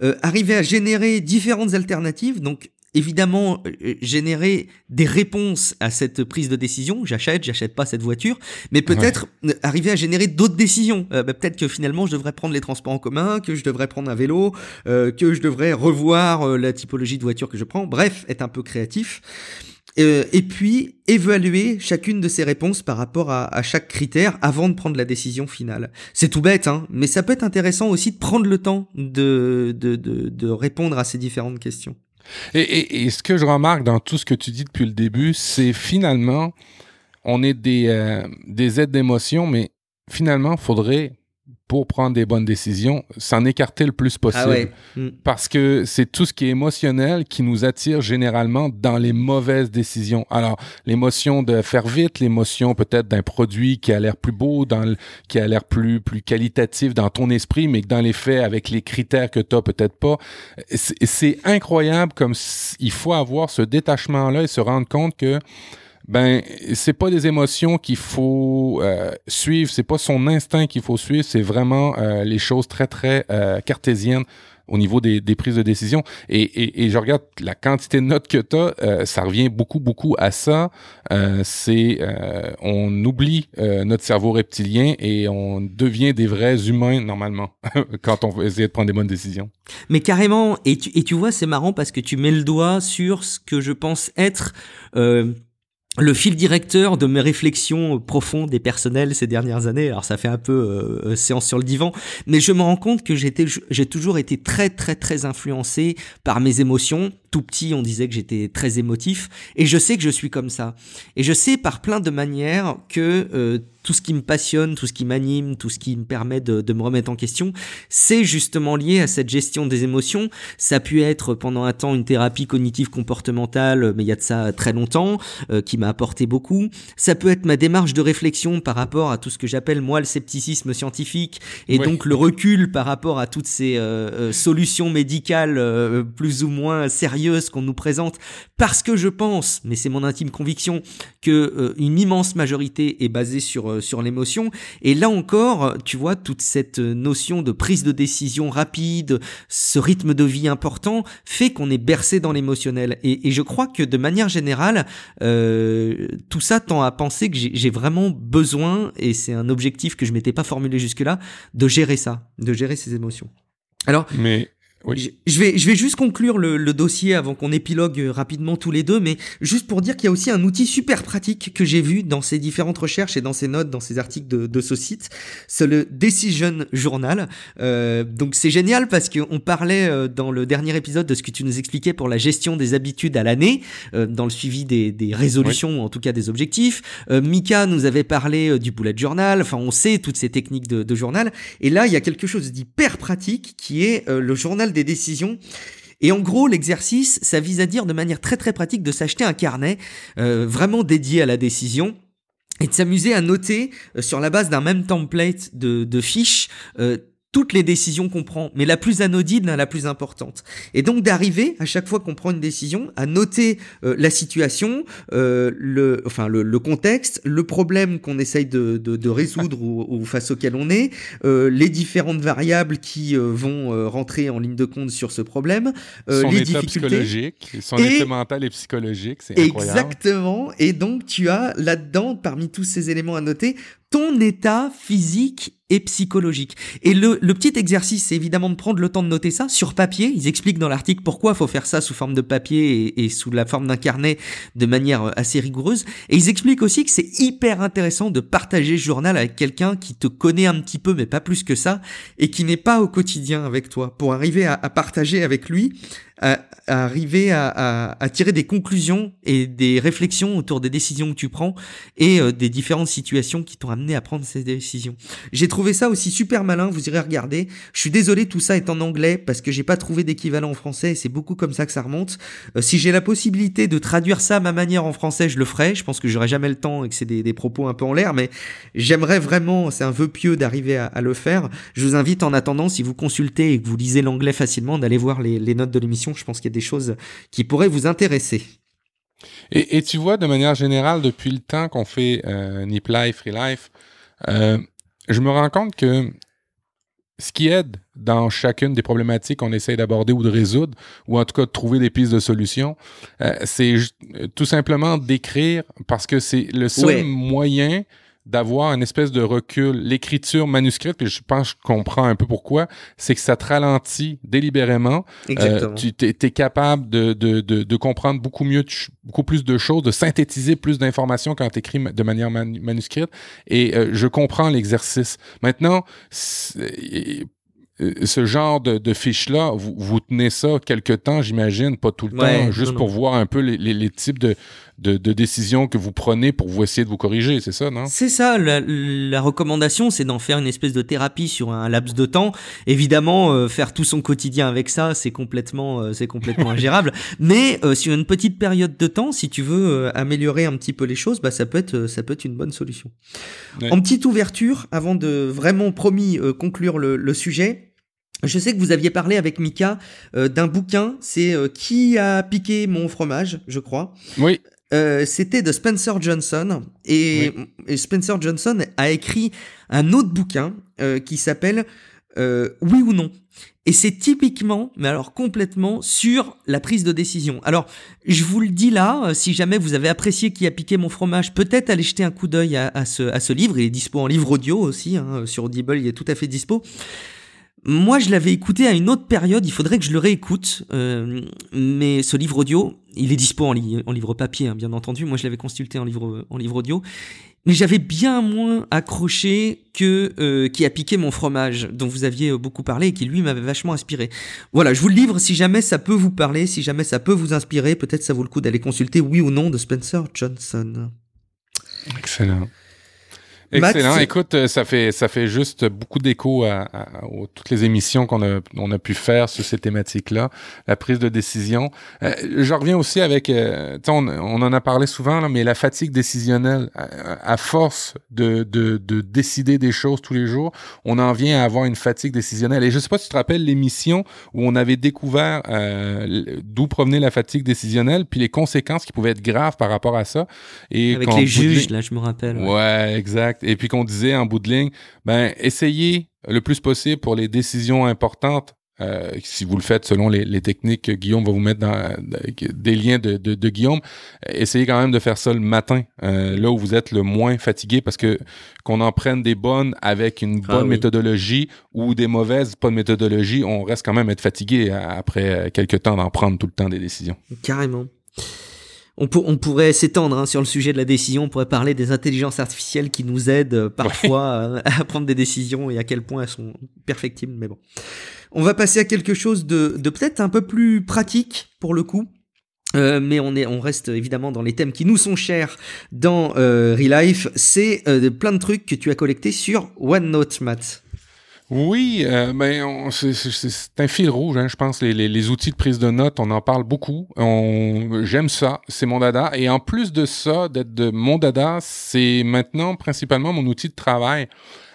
Euh, Arriver à générer différentes alternatives, donc évidemment euh, euh, générer des réponses à cette prise de décision. J'achète, j'achète pas cette voiture, mais peut-être euh, arriver à générer d'autres décisions. Bah, peut-être que finalement je devrais prendre les transports en commun, que je devrais prendre un vélo, que je devrais revoir la typologie de voiture que je prends. Bref, être un peu créatif. et puis évaluer chacune de ces réponses par rapport à, à, chaque critère avant de prendre la décision finale. C'est tout bête, hein, mais ça peut être intéressant aussi de prendre le temps de, de, de, de répondre à ces différentes questions. Et, ce que je remarque dans tout ce que tu dis depuis le début, c'est finalement, on est des, euh, des aides d'émotion, mais finalement, faudrait pour prendre des bonnes décisions, s'en écarter le plus possible. Ah mm. Parce que c'est tout ce qui est émotionnel qui nous attire généralement dans les mauvaises décisions. Alors, l'émotion de faire vite, l'émotion peut-être d'un produit qui a l'air plus beau, dans qui a l'air plus, plus qualitatif dans ton esprit, mais que dans les faits, avec les critères que tu as, peut-être pas. C'est incroyable comme il faut avoir ce détachement-là et se rendre compte que ben c'est pas des émotions qu'il faut euh, suivre, c'est pas son instinct qu'il faut suivre, c'est vraiment euh, les choses très très euh, cartésiennes au niveau des, des, prises de décision. Et, et, et, je regarde la quantité de notes que tu as, euh, ça revient beaucoup, beaucoup à ça. Euh, c'est on oublie notre cerveau reptilien et on devient des vrais humains normalement (laughs) quand on veut essayer de prendre des bonnes décisions. Mais carrément, et tu, et tu vois, c'est marrant parce que tu mets le doigt sur ce que je pense être le fil directeur de mes réflexions profondes et personnelles ces dernières années, alors ça fait un peu euh, euh, séance sur le divan, mais je me rends compte que j'ai toujours été très très très influencé par mes émotions. Tout petit, on disait que j'étais très émotif, et je sais que je suis comme ça. Et je sais par plein de manières que euh, tout ce qui me passionne, tout ce qui m'anime, tout ce qui me permet de, me remettre en question, c'est justement lié à cette gestion des émotions. Ça a pu être pendant un temps une thérapie cognitive comportementale, mais il y a de ça très longtemps, euh, qui m'a apporté beaucoup. Ça peut être ma démarche de réflexion par rapport à tout ce que j'appelle moi le scepticisme scientifique, et donc le recul par rapport à toutes ces euh, euh, solutions médicales plus ou moins sérieuses qu'on nous présente, parce que je pense, mais c'est mon intime conviction, que une immense majorité est basée sur euh, sur l'émotion. Et là encore, tu vois, toute cette notion de prise de décision rapide, ce rythme de vie important, fait qu'on est bercé dans l'émotionnel. Et, je crois que de manière générale, euh, tout ça tend à penser que j'ai vraiment besoin, et c'est un objectif que je m'étais pas formulé jusque-là, de gérer ça, de gérer ces émotions. Alors, mais Je, vais, je vais juste conclure le, dossier avant qu'on épilogue euh, rapidement tous les deux, mais juste pour dire qu'il y a aussi un outil super pratique que j'ai vu dans ces différentes recherches et dans ces notes, dans ces articles de, de ce site, c'est le Decision Journal. Euh, donc c'est génial parce qu'on parlait euh, dans le dernier épisode de ce que tu nous expliquais pour la gestion des habitudes à l'année, euh, dans le suivi des, des résolutions, ou en tout cas des objectifs. Mika nous avait parlé du bullet journal, enfin on sait toutes ces techniques de, de journal, et là il y a quelque chose d'hyper pratique qui est le journal des décisions. Et en gros, l'exercice, ça vise à dire de manière très très pratique de s'acheter un carnet euh, vraiment dédié à la décision et de s'amuser à noter euh, sur la base d'un même template de, fiches euh, toutes les décisions qu'on prend, mais la plus anodine, la plus importante. Et donc d'arriver à chaque fois qu'on prend une décision à noter euh, la situation, euh, le, enfin le, le, contexte, le problème qu'on essaye de, de, de résoudre ou, ou, face auquel on est, euh, les différentes variables qui euh, vont euh, rentrer en ligne de compte sur ce problème, son les état difficultés. psychologique, son Et- état mental et psychologique, c'est incroyable. Exactement. Et donc, tu as là-dedans, parmi tous ces éléments à noter, ton état physique et psychologique. Et le, petit exercice, c'est évidemment de prendre le temps de noter ça sur papier. Ils expliquent dans l'article pourquoi il faut faire ça sous forme de papier et, sous la forme d'un carnet de manière euh, assez rigoureuse. Et ils expliquent aussi que c'est hyper intéressant de partager ce journal avec quelqu'un qui te connaît un petit peu, mais pas plus que ça, et qui n'est pas au quotidien avec toi, pour arriver à partager avec lui à, à arriver à, à- à tirer des conclusions et des réflexions autour des décisions que tu prends et euh, des différentes situations qui t'ont amené à prendre ces décisions. J'ai trouvé ça aussi super malin, vous irez regarder. Je suis désolé, tout ça est en anglais parce que j'ai pas trouvé d'équivalent en français et c'est beaucoup comme ça que ça remonte. Euh, si j'ai la possibilité de traduire ça à ma manière en français, je le ferai. Je pense que j'aurai jamais le temps et que c'est des, des propos un peu en l'air, mais j'aimerais vraiment, c'est un vœu pieux d'arriver à, à le faire. Je vous invite en attendant, si vous consultez et que vous lisez l'anglais facilement, d'aller voir les, les notes de l'émission. Je pense qu'il y a des choses qui pourraient vous intéresser. Et, et tu vois, de manière générale, depuis le temps qu'on fait euh, Nip Life, Free Life, euh, je me rends compte que ce qui aide dans chacune des problématiques qu'on essaye d'aborder ou de résoudre, ou en tout cas de trouver des pistes de solutions, euh, c'est tout simplement d'écrire parce que c'est le seul Ouais. moyen d'avoir une espèce de recul. L'écriture manuscrite, puis je pense que je comprends un peu pourquoi, c'est que ça te ralentit délibérément Exactement. euh, tu t'es, t'es capable de, de, de, de comprendre beaucoup mieux, beaucoup plus de choses, de synthétiser plus d'informations quand tu écris de manière manu- manuscrite. Et euh, je comprends l'exercice. Maintenant, ce genre de, de fiche-là, vous, vous tenez ça quelque temps, j'imagine, pas tout le Ouais, temps, juste non, pour non. voir un peu les, les, les types de, de, de décisions que vous prenez pour vous essayer de vous corriger, c'est ça, non? C'est ça, la, la recommandation, c'est d'en faire une espèce de thérapie sur un laps de temps. Évidemment, euh, faire tout son quotidien avec ça, c'est complètement, euh, c'est complètement (laughs) ingérable. Mais euh, sur une petite période de temps, si tu veux euh, améliorer un petit peu les choses, bah ça peut être, euh, ça peut être une bonne solution. Ouais. En petite ouverture, avant de vraiment promis euh, conclure le, le sujet. Je sais que vous aviez parlé avec Mika euh, d'un bouquin, c'est euh, Qui a piqué mon fromage, je crois. Oui, Euh, c'était de Spencer Johnson et, et Spencer Johnson a écrit un autre bouquin euh, qui s'appelle euh, Oui ou non. Et c'est typiquement, mais alors complètement, sur la prise de décision. Alors, je vous le dis là, euh, si jamais vous avez apprécié qui a piqué mon fromage, peut-être allez jeter un coup d'œil à, à ce, à ce livre. Il est dispo en livre audio aussi, hein, sur Audible, il est tout à fait dispo. Moi, je l'avais écouté à une autre période, il faudrait que je le réécoute. euh, mais ce livre audio, il est dispo en, li- en livre papier, hein, bien entendu. Moi, je l'avais consulté en livre, en livre audio. Mais j'avais bien moins accroché que euh, qui a piqué mon fromage, dont vous aviez euh, beaucoup parlé et qui lui m'avait vachement inspiré. Voilà, je vous le livre si jamais ça peut vous parler, si jamais ça peut vous inspirer, peut-être ça vaut le coup d'aller consulter Oui ou non de Spencer Johnson. Excellent. Excellent. Écoute, euh, ça fait ça fait juste beaucoup d'écho à, à- aux- toutes les émissions qu'on a on a pu faire sur ces thématiques-là, la prise de décision. Euh, je reviens aussi avec, euh, tu sais, on, on en a parlé souvent là, mais la fatigue décisionnelle. À, à force de, de de décider des choses tous les jours, on en vient à avoir une fatigue décisionnelle. Et je sais pas si tu te rappelles l'émission où on avait découvert euh, d'où provenait la fatigue décisionnelle, puis les conséquences qui pouvaient être graves par rapport à ça. Et Avec les juges, là, je me rappelle. ouais. Ouais, exact. Et puis qu'on disait en bout de ligne, ben essayez le plus possible pour les décisions importantes Euh, si vous le faites selon les, techniques que Guillaume va vous mettre dans des liens de, de, Guillaume, essayez quand même de faire ça le matin, euh, là où vous êtes le moins fatigué, parce que qu'on en prenne des bonnes avec une ah bonne méthodologie ou des mauvaises, pas de méthodologie, on reste quand même être fatigué après quelques temps d'en prendre tout le temps des décisions. Carrément on, pourrait s'étendre hein, sur le sujet de la décision, on pourrait parler des intelligences artificielles qui nous aident euh, parfois (laughs) à, prendre des décisions et à quel point elles sont perfectibles, mais bon. On va passer à quelque chose de, peut-être un peu plus pratique pour le coup. Euh, mais on, est, on reste évidemment dans les thèmes qui nous sont chers dans euh, Relife. C'est euh, plein de trucs que tu as collectés sur OneNote, Matt. Oui, euh, ben, c'est un fil rouge, hein, je pense. Les, les, outils de prise de notes, on en parle beaucoup. J'aime ça, c'est mon dada. Et en plus de ça, d'être de mon dada, c'est maintenant principalement mon outil de travail.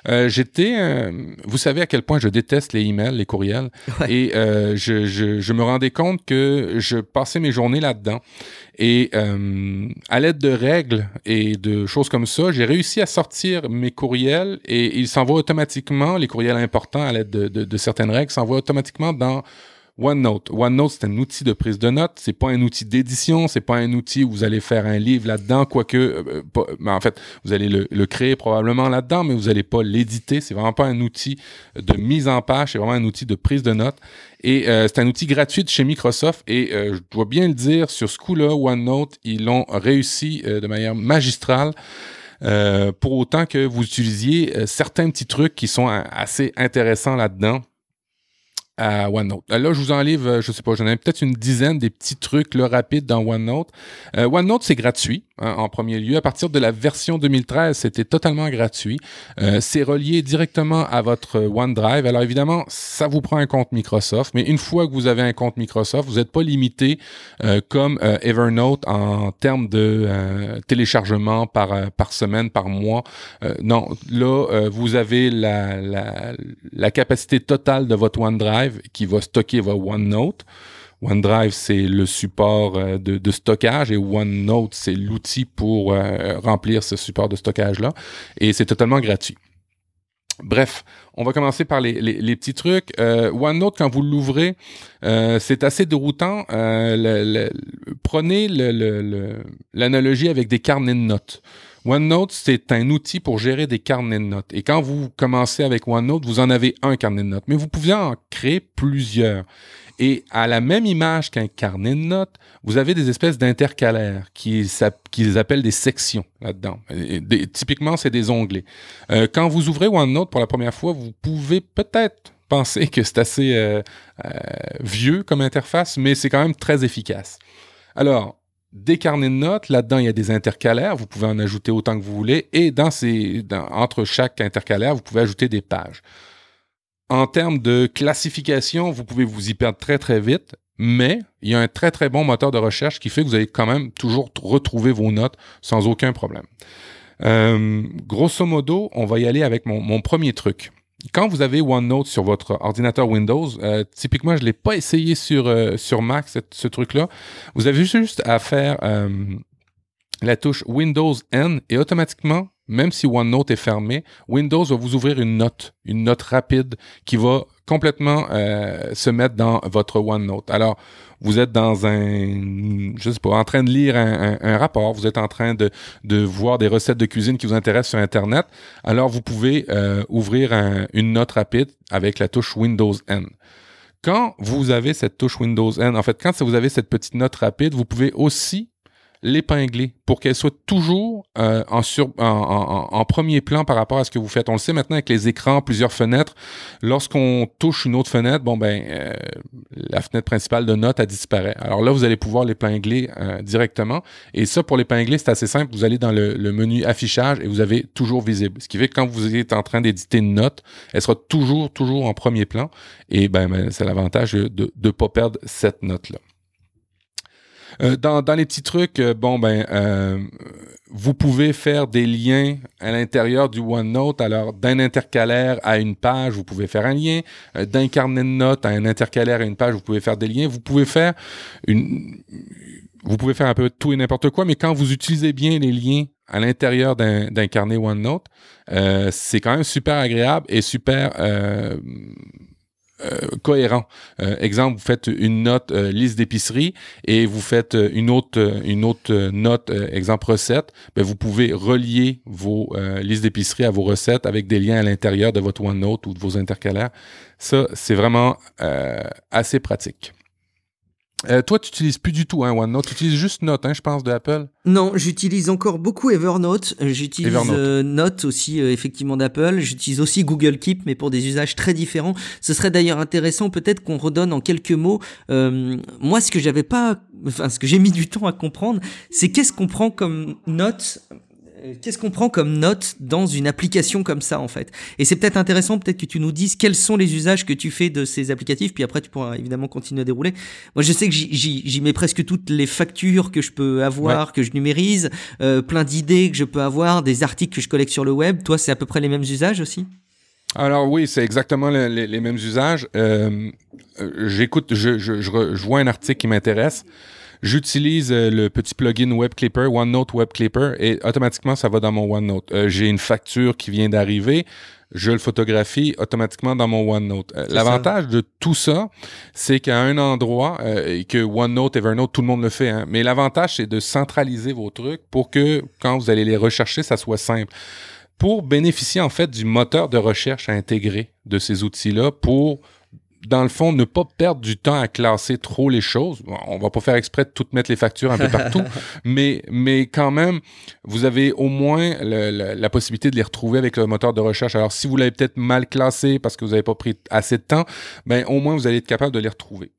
Euh, j'étais, euh, vous savez à quel point je déteste les emails, les courriels, et euh, je, je, je, me rendais compte que je passais mes journées là-dedans. Et euh, à l'aide de règles et de choses comme ça, j'ai réussi à sortir mes courriels et ils s'envoient automatiquement, les courriels importants à l'aide de, de, de certaines règles, s'envoient automatiquement dans OneNote. OneNote, c'est un outil de prise de notes. C'est pas un outil d'édition. C'est pas un outil où vous allez faire un livre là-dedans, quoique, euh, mais en fait, vous allez le, créer probablement là-dedans, mais vous allez pas l'éditer. C'est vraiment pas un outil de mise en page. C'est vraiment un outil de prise de notes. Et euh, c'est un outil gratuit de chez Microsoft. Et euh, je dois bien le dire, sur ce coup-là, OneNote, ils l'ont réussi de manière magistrale. pour autant que vous utilisiez certains petits trucs qui sont assez intéressants là-dedans à OneNote. Euh, là, je vous en livre, euh, je sais pas, j'en ai peut-être une dizaine des petits trucs là, rapides dans OneNote. Euh, OneNote, c'est gratuit hein, en premier lieu. À partir de la version 2013, c'était totalement gratuit. C'est relié directement à votre OneDrive. Alors évidemment, ça vous prend un compte Microsoft, mais une fois que vous avez un compte Microsoft, vous n'êtes pas limité comme Evernote en termes de téléchargement par, par semaine, par mois. non, là, vous avez la, la capacité totale de votre OneDrive qui va stocker votre OneNote. OneDrive, c'est le support euh, de, stockage et OneNote, c'est l'outil pour euh, remplir ce support de stockage-là. Et c'est totalement gratuit. Bref, on va commencer par les, petits trucs. Euh, OneNote, quand vous l'ouvrez, c'est assez déroutant. prenez l'analogie avec des carnets de notes. OneNote, c'est un outil pour gérer des carnets de notes. Et quand vous commencez avec OneNote, vous en avez un carnet de notes, mais vous pouvez en créer plusieurs. Et à la même image qu'un carnet de notes, vous avez des espèces d'intercalaires qui qu'ils appellent des sections là-dedans. typiquement, c'est des onglets. Euh, quand vous ouvrez OneNote pour la première fois, vous pouvez peut-être penser que c'est assez euh, euh, vieux comme interface, mais c'est quand même très efficace. Alors, des carnets de notes. Là-dedans, il y a des intercalaires. Vous pouvez en ajouter autant que vous voulez. Et dans ces, entre chaque intercalaire, vous pouvez ajouter des pages. En termes de classification, vous pouvez vous y perdre très, très vite. Mais il y a un très, très bon moteur de recherche qui fait que vous allez quand même toujours retrouver vos notes sans aucun problème. Euh, grosso modo, on va y aller avec mon premier truc quand vous avez OneNote sur votre ordinateur Windows, euh, typiquement, je l'ai pas essayé sur, euh, sur Mac, ce truc-là. Vous avez juste à faire euh, la touche Windows N et automatiquement, même si OneNote est fermé, Windows va vous ouvrir une note, une note rapide qui va complètement se mettre dans votre OneNote. Alors, vous êtes dans un, je sais pas, en train de lire un, rapport, vous êtes en train de, de, voir des recettes de cuisine qui vous intéressent sur Internet, alors vous pouvez euh, ouvrir une note rapide avec la touche Windows N. Quand vous avez cette touche Windows N, en fait, quand vous avez cette petite note rapide, vous pouvez aussi l'épingler pour qu'elle soit toujours euh, en, sur, en, en, premier plan par rapport à ce que vous faites. On le sait maintenant avec les écrans, plusieurs fenêtres. Lorsqu'on touche une autre fenêtre, bon ben euh, la fenêtre principale de notes a disparaît. Alors là, vous allez pouvoir l'épingler euh, directement. Et ça, pour l'épingler, c'est assez simple. Vous allez dans le, menu affichage et vous avez toujours visible. Ce qui fait que quand vous êtes en train d'éditer une note, elle sera toujours, toujours en premier plan. Et ben, ben c'est l'avantage de ne pas perdre cette note-là. Euh, dans, dans, les petits trucs, euh, bon ben, euh, vous pouvez faire des liens à l'intérieur du OneNote. Alors, d'un intercalaire à une page, vous pouvez faire un lien. d'un carnet de notes à un intercalaire à une page, vous pouvez faire des liens. Vous pouvez faire une, vous pouvez faire un peu tout et n'importe quoi, mais quand vous utilisez bien les liens à l'intérieur d'un carnet OneNote, c'est quand même super agréable et super cohérent. exemple, vous faites une note liste d'épicerie et vous faites une autre une autre note exemple recette, ben vous pouvez relier vos listes d'épicerie à vos recettes avec des liens à l'intérieur de votre OneNote ou de vos intercalaires. Ça, c'est vraiment assez pratique. Euh, toi, tu n'utilises plus du tout hein, OneNote, tu utilises juste Note, hein, je pense, de Apple. Non, j'utilise encore beaucoup Evernote. Euh, j'utilise euh, Note aussi, effectivement, d'Apple. J'utilise aussi Google Keep, mais pour des usages très différents. Ce serait d'ailleurs intéressant, peut-être qu'on redonne en quelques mots. moi, ce que j'avais pas, enfin, ce que j'ai mis du temps à comprendre, c'est qu'est-ce qu'on prend comme note euh, qu'est-ce qu'on prend comme note dans une application comme ça en fait? Et c'est peut-être intéressant, peut-être que tu nous dises quels sont les usages que tu fais de ces applicatifs, puis après tu pourras évidemment continuer à dérouler. Moi je sais que j'y mets presque toutes les factures que je peux avoir, que je numérise, euh, plein d'idées que je peux avoir, des articles que je collecte sur le web. Toi c'est à peu près les mêmes usages aussi? Alors oui, c'est exactement les, mêmes usages. Euh, J'écoute, je, je, je, vois un article qui m'intéresse. J'utilise euh, le petit plugin Web Clipper, OneNote Web Clipper, et automatiquement, ça va dans mon OneNote. Euh, j'ai une facture qui vient d'arriver je le photographie automatiquement dans mon OneNote. Euh, l'avantage de tout ça, c'est qu'à un endroit, euh, que OneNote, Evernote, tout le monde le fait, hein, mais l'avantage, c'est de centraliser vos trucs pour que quand vous allez les rechercher, ça soit simple. Pour bénéficier en fait du moteur de recherche à intégrer de ces outils-là pour dans le fond, ne pas perdre du temps à classer trop les choses. On va pas faire exprès de toutes mettre les factures un peu partout, (laughs) mais, mais quand même, vous avez au moins la possibilité de les retrouver avec le moteur de recherche. Alors, si vous l'avez peut-être mal classé parce que vous n'avez pas pris assez de temps, ben, au moins, vous allez être capable de les retrouver.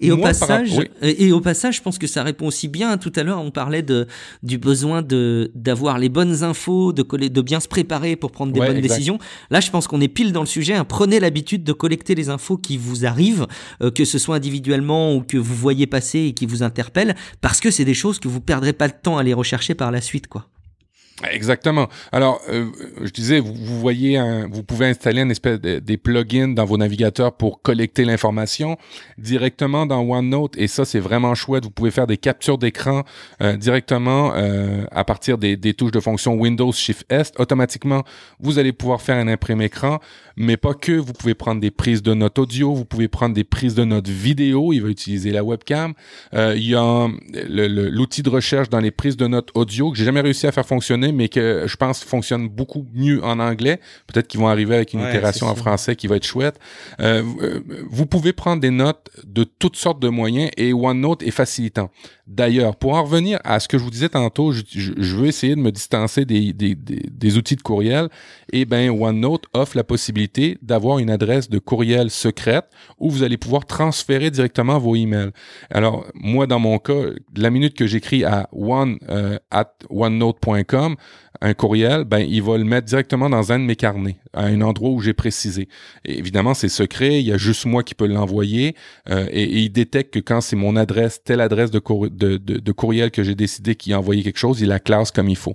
Et au passage, et au passage, je pense que ça répond aussi bien. Tout à l'heure, on parlait de du besoin de d'avoir les bonnes infos, de de bien se préparer pour prendre des bonnes décisions. Là, je pense qu'on est pile dans le sujet. Hein. Prenez l'habitude de collecter les infos qui vous arrivent, euh, que ce soit individuellement ou que vous voyez passer et qui vous interpellent, parce que c'est des choses que vous perdrez pas de temps à les rechercher par la suite, quoi. Exactement. Alors, euh, je disais, vous, vous voyez, un, vous pouvez installer une espèce de, des plugins dans vos navigateurs pour collecter l'information directement dans OneNote. Et ça, c'est vraiment chouette. Vous pouvez faire des captures d'écran euh, directement euh, à partir des, des, touches de fonction Windows Shift S. Automatiquement, vous allez pouvoir faire un imprimé écran, mais pas que. Vous pouvez prendre des prises de notes audio, vous pouvez prendre des prises de notes vidéo. Il va utiliser la webcam. il y a l'outil de recherche dans les prises de notes audio que j'ai jamais réussi à faire fonctionner mais que je pense fonctionne beaucoup mieux en anglais. Peut-être qu'ils vont arriver avec une itération en français qui va être chouette. Euh, euh, vous pouvez prendre des notes de toutes sortes de moyens et OneNote est facilitant. D'ailleurs, pour en revenir à ce que je vous disais tantôt, je, veux essayer de me distancer des, des, des, outils de courriel. Et eh ben, OneNote offre la possibilité d'avoir une adresse de courriel secrète où vous allez pouvoir transférer directement vos emails. Alors, moi, dans mon cas, la minute que j'écris à one euh, at onenote.com, un courriel, ben il va le mettre directement dans un de mes carnets, à un endroit où j'ai précisé. évidemment, c'est secret, il y a juste moi qui peux l'envoyer, euh, et, il détecte que quand c'est mon adresse, telle adresse de, courriel que j'ai décidé qu'il a envoyé quelque chose, il la classe comme il faut.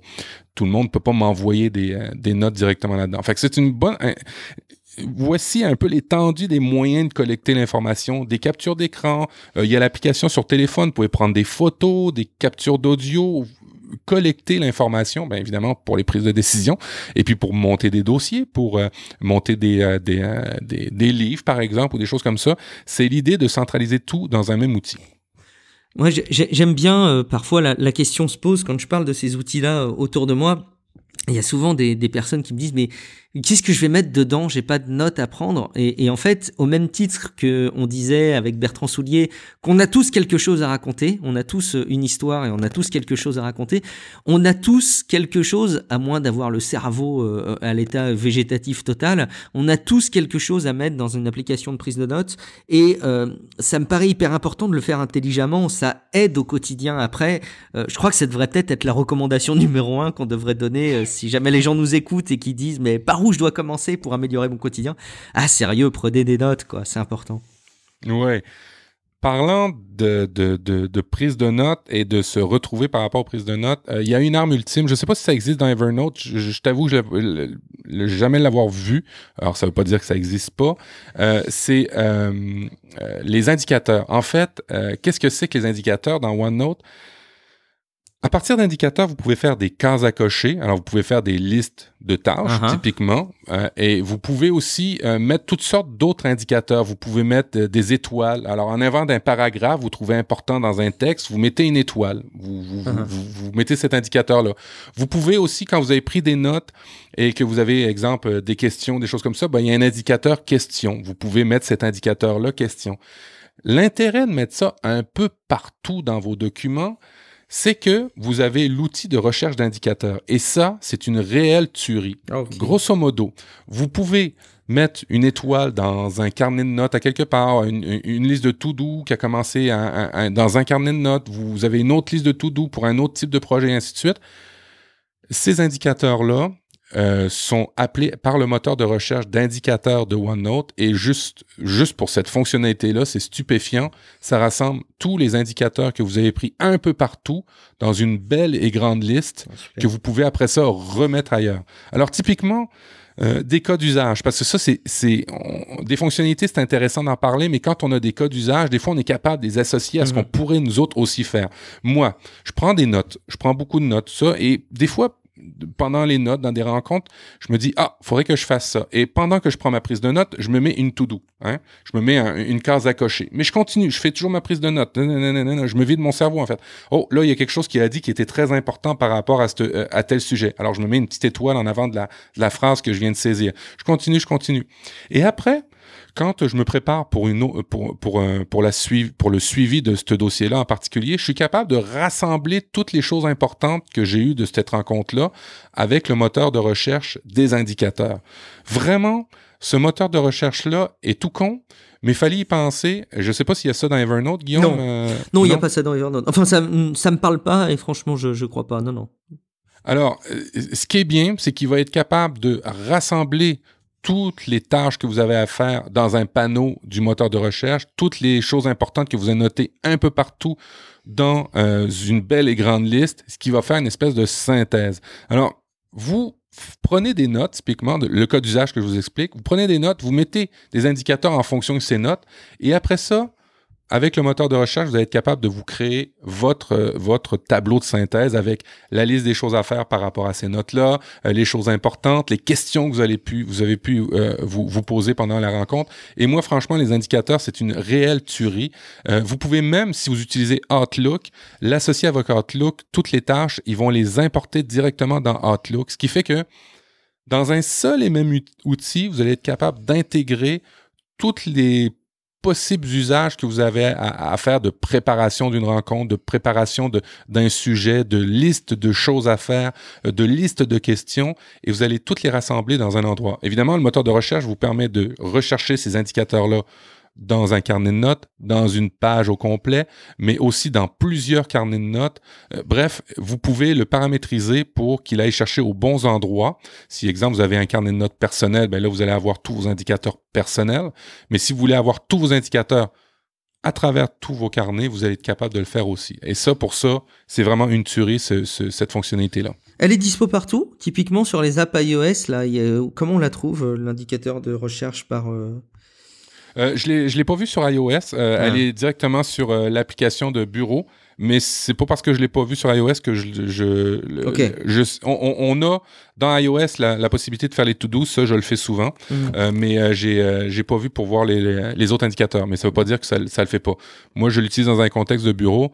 Tout le monde peut pas m'envoyer des, euh, des notes directement là-dedans. Fait c'est une bonne voici un peu l'étendue des moyens de collecter l'information, des captures d'écran. Euh, il y a l'application sur téléphone, vous pouvez prendre des photos, des captures d'audio collecter l'information, bien évidemment pour les prises de décision, et puis pour monter des dossiers, pour euh, monter des, euh, euh, des, des, livres, par exemple, ou des choses comme ça. C'est l'idée de centraliser tout dans un même outil. Moi, j'aime bien, parfois, la, question se pose quand je parle de ces outils-là autour de moi. Il y a souvent des personnes qui me disent, mais qu'est-ce que je vais mettre dedans? J'ai pas de notes à prendre. Et, en fait, au même titre que on disait avec Bertrand Soulier qu'on a tous quelque chose à raconter, on a tous une histoire et on a tous quelque chose à raconter. On a tous quelque chose, à moins d'avoir le cerveau euh, à l'état végétatif total, on a tous quelque chose à mettre dans une application de prise de notes. Et euh, ça me paraît hyper important de le faire intelligemment. Ça aide au quotidien. Après, euh, je crois que ça devrait peut-être être la recommandation (laughs) numéro un qu'on devrait donner si jamais les gens nous écoutent et qui disent mais par où je dois commencer pour améliorer mon quotidien Ah, sérieux, prenez des notes, quoi, c'est important. Ouais. Parlant de, de, de, prise de notes et de se retrouver par rapport aux prises de notes, euh, il y a une arme ultime. Je ne sais pas si ça existe dans Evernote. Je, t'avoue je n'ai jamais l'avoir vu. Alors, ça ne veut pas dire que ça n'existe pas. Euh, c'est euh, les indicateurs. En fait, qu'est-ce que c'est que les indicateurs dans OneNote? À partir d'indicateurs, vous pouvez faire des cases à cocher. Alors, vous pouvez faire des listes de tâches, Uh-huh. typiquement. Euh, et vous pouvez aussi euh, mettre toutes sortes d'autres indicateurs. Vous pouvez mettre euh, des étoiles. Alors, en avant d'un paragraphe, vous trouvez important dans un texte, vous mettez une étoile. Vous, vous, Uh-huh. vous, vous mettez cet indicateur-là. Vous pouvez aussi, quand vous avez pris des notes et que vous avez, exemple, des questions, des choses comme ça, ben, il y a un indicateur question. Vous pouvez mettre cet indicateur-là question. L'intérêt de mettre ça un peu partout dans vos documents, c'est que vous avez l'outil de recherche d'indicateurs. Et ça, c'est une réelle tuerie. Ok. Grosso modo, vous pouvez mettre une étoile dans un carnet de notes à quelque part, une, une liste de to-do qui a commencé à- à- à- dans un carnet de notes, vous avez une autre liste de to-do pour un autre type de projet, et ainsi de suite. Ces indicateurs-là euh, sont appelés par le moteur de recherche d'indicateurs de OneNote et juste, juste pour cette fonctionnalité-là, c'est stupéfiant. Ça rassemble tous les indicateurs que vous avez pris un peu partout dans une belle et grande liste Ah, que vous pouvez après ça remettre ailleurs. Alors typiquement, euh, des cas d'usage, parce que ça, c'est, des fonctionnalités, c'est intéressant d'en parler, mais quand on a des cas d'usage, des fois, on est capable de les associer à ce Mhm. qu'on pourrait nous autres aussi faire. Moi, je prends des notes, je prends beaucoup de notes, ça, et des fois, pendant les notes, dans des rencontres, je me dis, ah, faudrait que je fasse ça. Et pendant que je prends ma prise de notes, je me mets une to-do. Hein? Je me mets un- une case à cocher. Mais je continue, je fais toujours ma prise de notes. Je me vide mon cerveau, en fait. Oh, là, il y a quelque chose qui a dit qui était très important par rapport à, euh, à tel sujet. Alors, je me mets une petite étoile en avant de la phrase que je viens de saisir. Je continue, je continue. Et après, quand je me prépare pour une pour pour euh, pour la suivi, pour le suivi de ce dossier-là en particulier, je suis capable de rassembler toutes les choses importantes que j'ai eues de cette rencontre-là avec le moteur de recherche des indicateurs. Vraiment, ce moteur de recherche-là est tout con, mais fallait y penser. Je sais pas s'il y a ça dans Evernote, Guillaume. Non. euh, Non, il n'y a pas ça dans Evernote. Enfin, ça, ça me parle pas et franchement, je, je crois pas. Non, non. Alors, euh, ce qui est bien, c'est qu'il va être capable de rassembler toutes les tâches que vous avez à faire dans un panneau du moteur de recherche, toutes les choses importantes que vous avez notées un peu partout dans euh, une belle et grande liste, ce qui va faire une espèce de synthèse. Alors, vous prenez des notes, typiquement, le cas d'usage que je vous explique, vous prenez des notes, vous mettez des indicateurs en fonction de ces notes, et après ça, avec le moteur de recherche, vous allez être capable de vous créer votre, euh, votre tableau de synthèse avec la liste des choses à faire par rapport à ces notes-là, euh, les choses importantes, les questions que vous, allez pu, vous avez pu euh, vous, vous poser pendant la rencontre. Et moi, franchement, les indicateurs, c'est une réelle tuerie. Euh, vous pouvez même, si vous utilisez Outlook, l'associer à votre Outlook. Toutes les tâches, ils vont les importer directement dans Outlook, ce qui fait que dans un seul et même ut- outil, vous allez être capable d'intégrer toutes les possibles usages que vous avez à, à faire de préparation d'une rencontre, de préparation d'un sujet, de liste de choses à faire, euh, de liste de questions, et vous allez toutes les rassembler dans un endroit. Évidemment, le moteur de recherche vous permet de rechercher ces indicateurs-là dans un carnet de notes, dans une page au complet, mais aussi dans plusieurs carnets de notes. Euh, bref, vous pouvez le paramétriser pour qu'il aille chercher aux bons endroits. Si, exemple, vous avez un carnet de notes personnel, ben là, vous allez avoir tous vos indicateurs personnels. Mais si vous voulez avoir tous vos indicateurs à travers tous vos carnets, vous allez être capable de le faire aussi. Et ça, pour ça, c'est vraiment une tuerie, ce- ce- cette fonctionnalité-là. Elle est dispo partout, typiquement sur les apps iOS. Là, comment on la trouve, euh, l'indicateur de recherche par. euh, Euh, je l'ai, je l'ai pas vu sur iOS. Euh, Ah. Elle est directement sur euh, l'application de bureau, mais c'est pas parce que je l'ai pas vu sur iOS que je, on, a dans iOS la, la possibilité de faire les to-do. Ça, je le fais souvent, Mhm. Euh, mais euh, j'ai, euh, j'ai pas vu pour voir les, les, les autres indicateurs. Mais ça veut pas dire que ça, ça le fait pas. Moi, je l'utilise dans un contexte de bureau.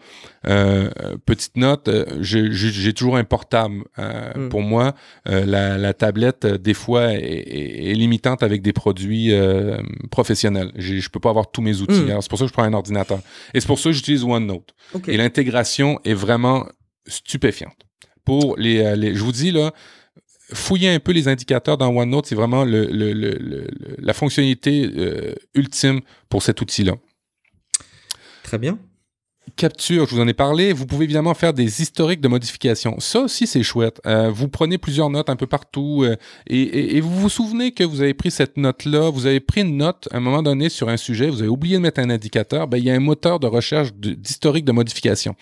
Euh, petite note, j'ai, toujours un portable. Mhm. Pour moi, la, la tablette, des fois, est, est- est limitante avec des produits professionnels. Je peux pas avoir tous mes outils. Mm. Alors, c'est pour ça que je prends un ordinateur. Et c'est pour ça que j'utilise OneNote. Et l'intégration est vraiment stupéfiante. Pour euh, les- je vous dis là, fouiller un peu les indicateurs dans OneNote, c'est vraiment le- la fonctionnalité euh, ultime pour cet outil-là. Très bien. Capture, je vous en ai parlé. Vous pouvez évidemment faire des historiques de modifications. Ça aussi, c'est chouette. Euh, vous prenez plusieurs notes un peu partout euh, et, et- et vous vous souvenez que vous avez pris cette note-là, vous avez pris une note à un moment donné sur un sujet, vous avez oublié de mettre un indicateur, ben, il y a un moteur de recherche d'historique de modification.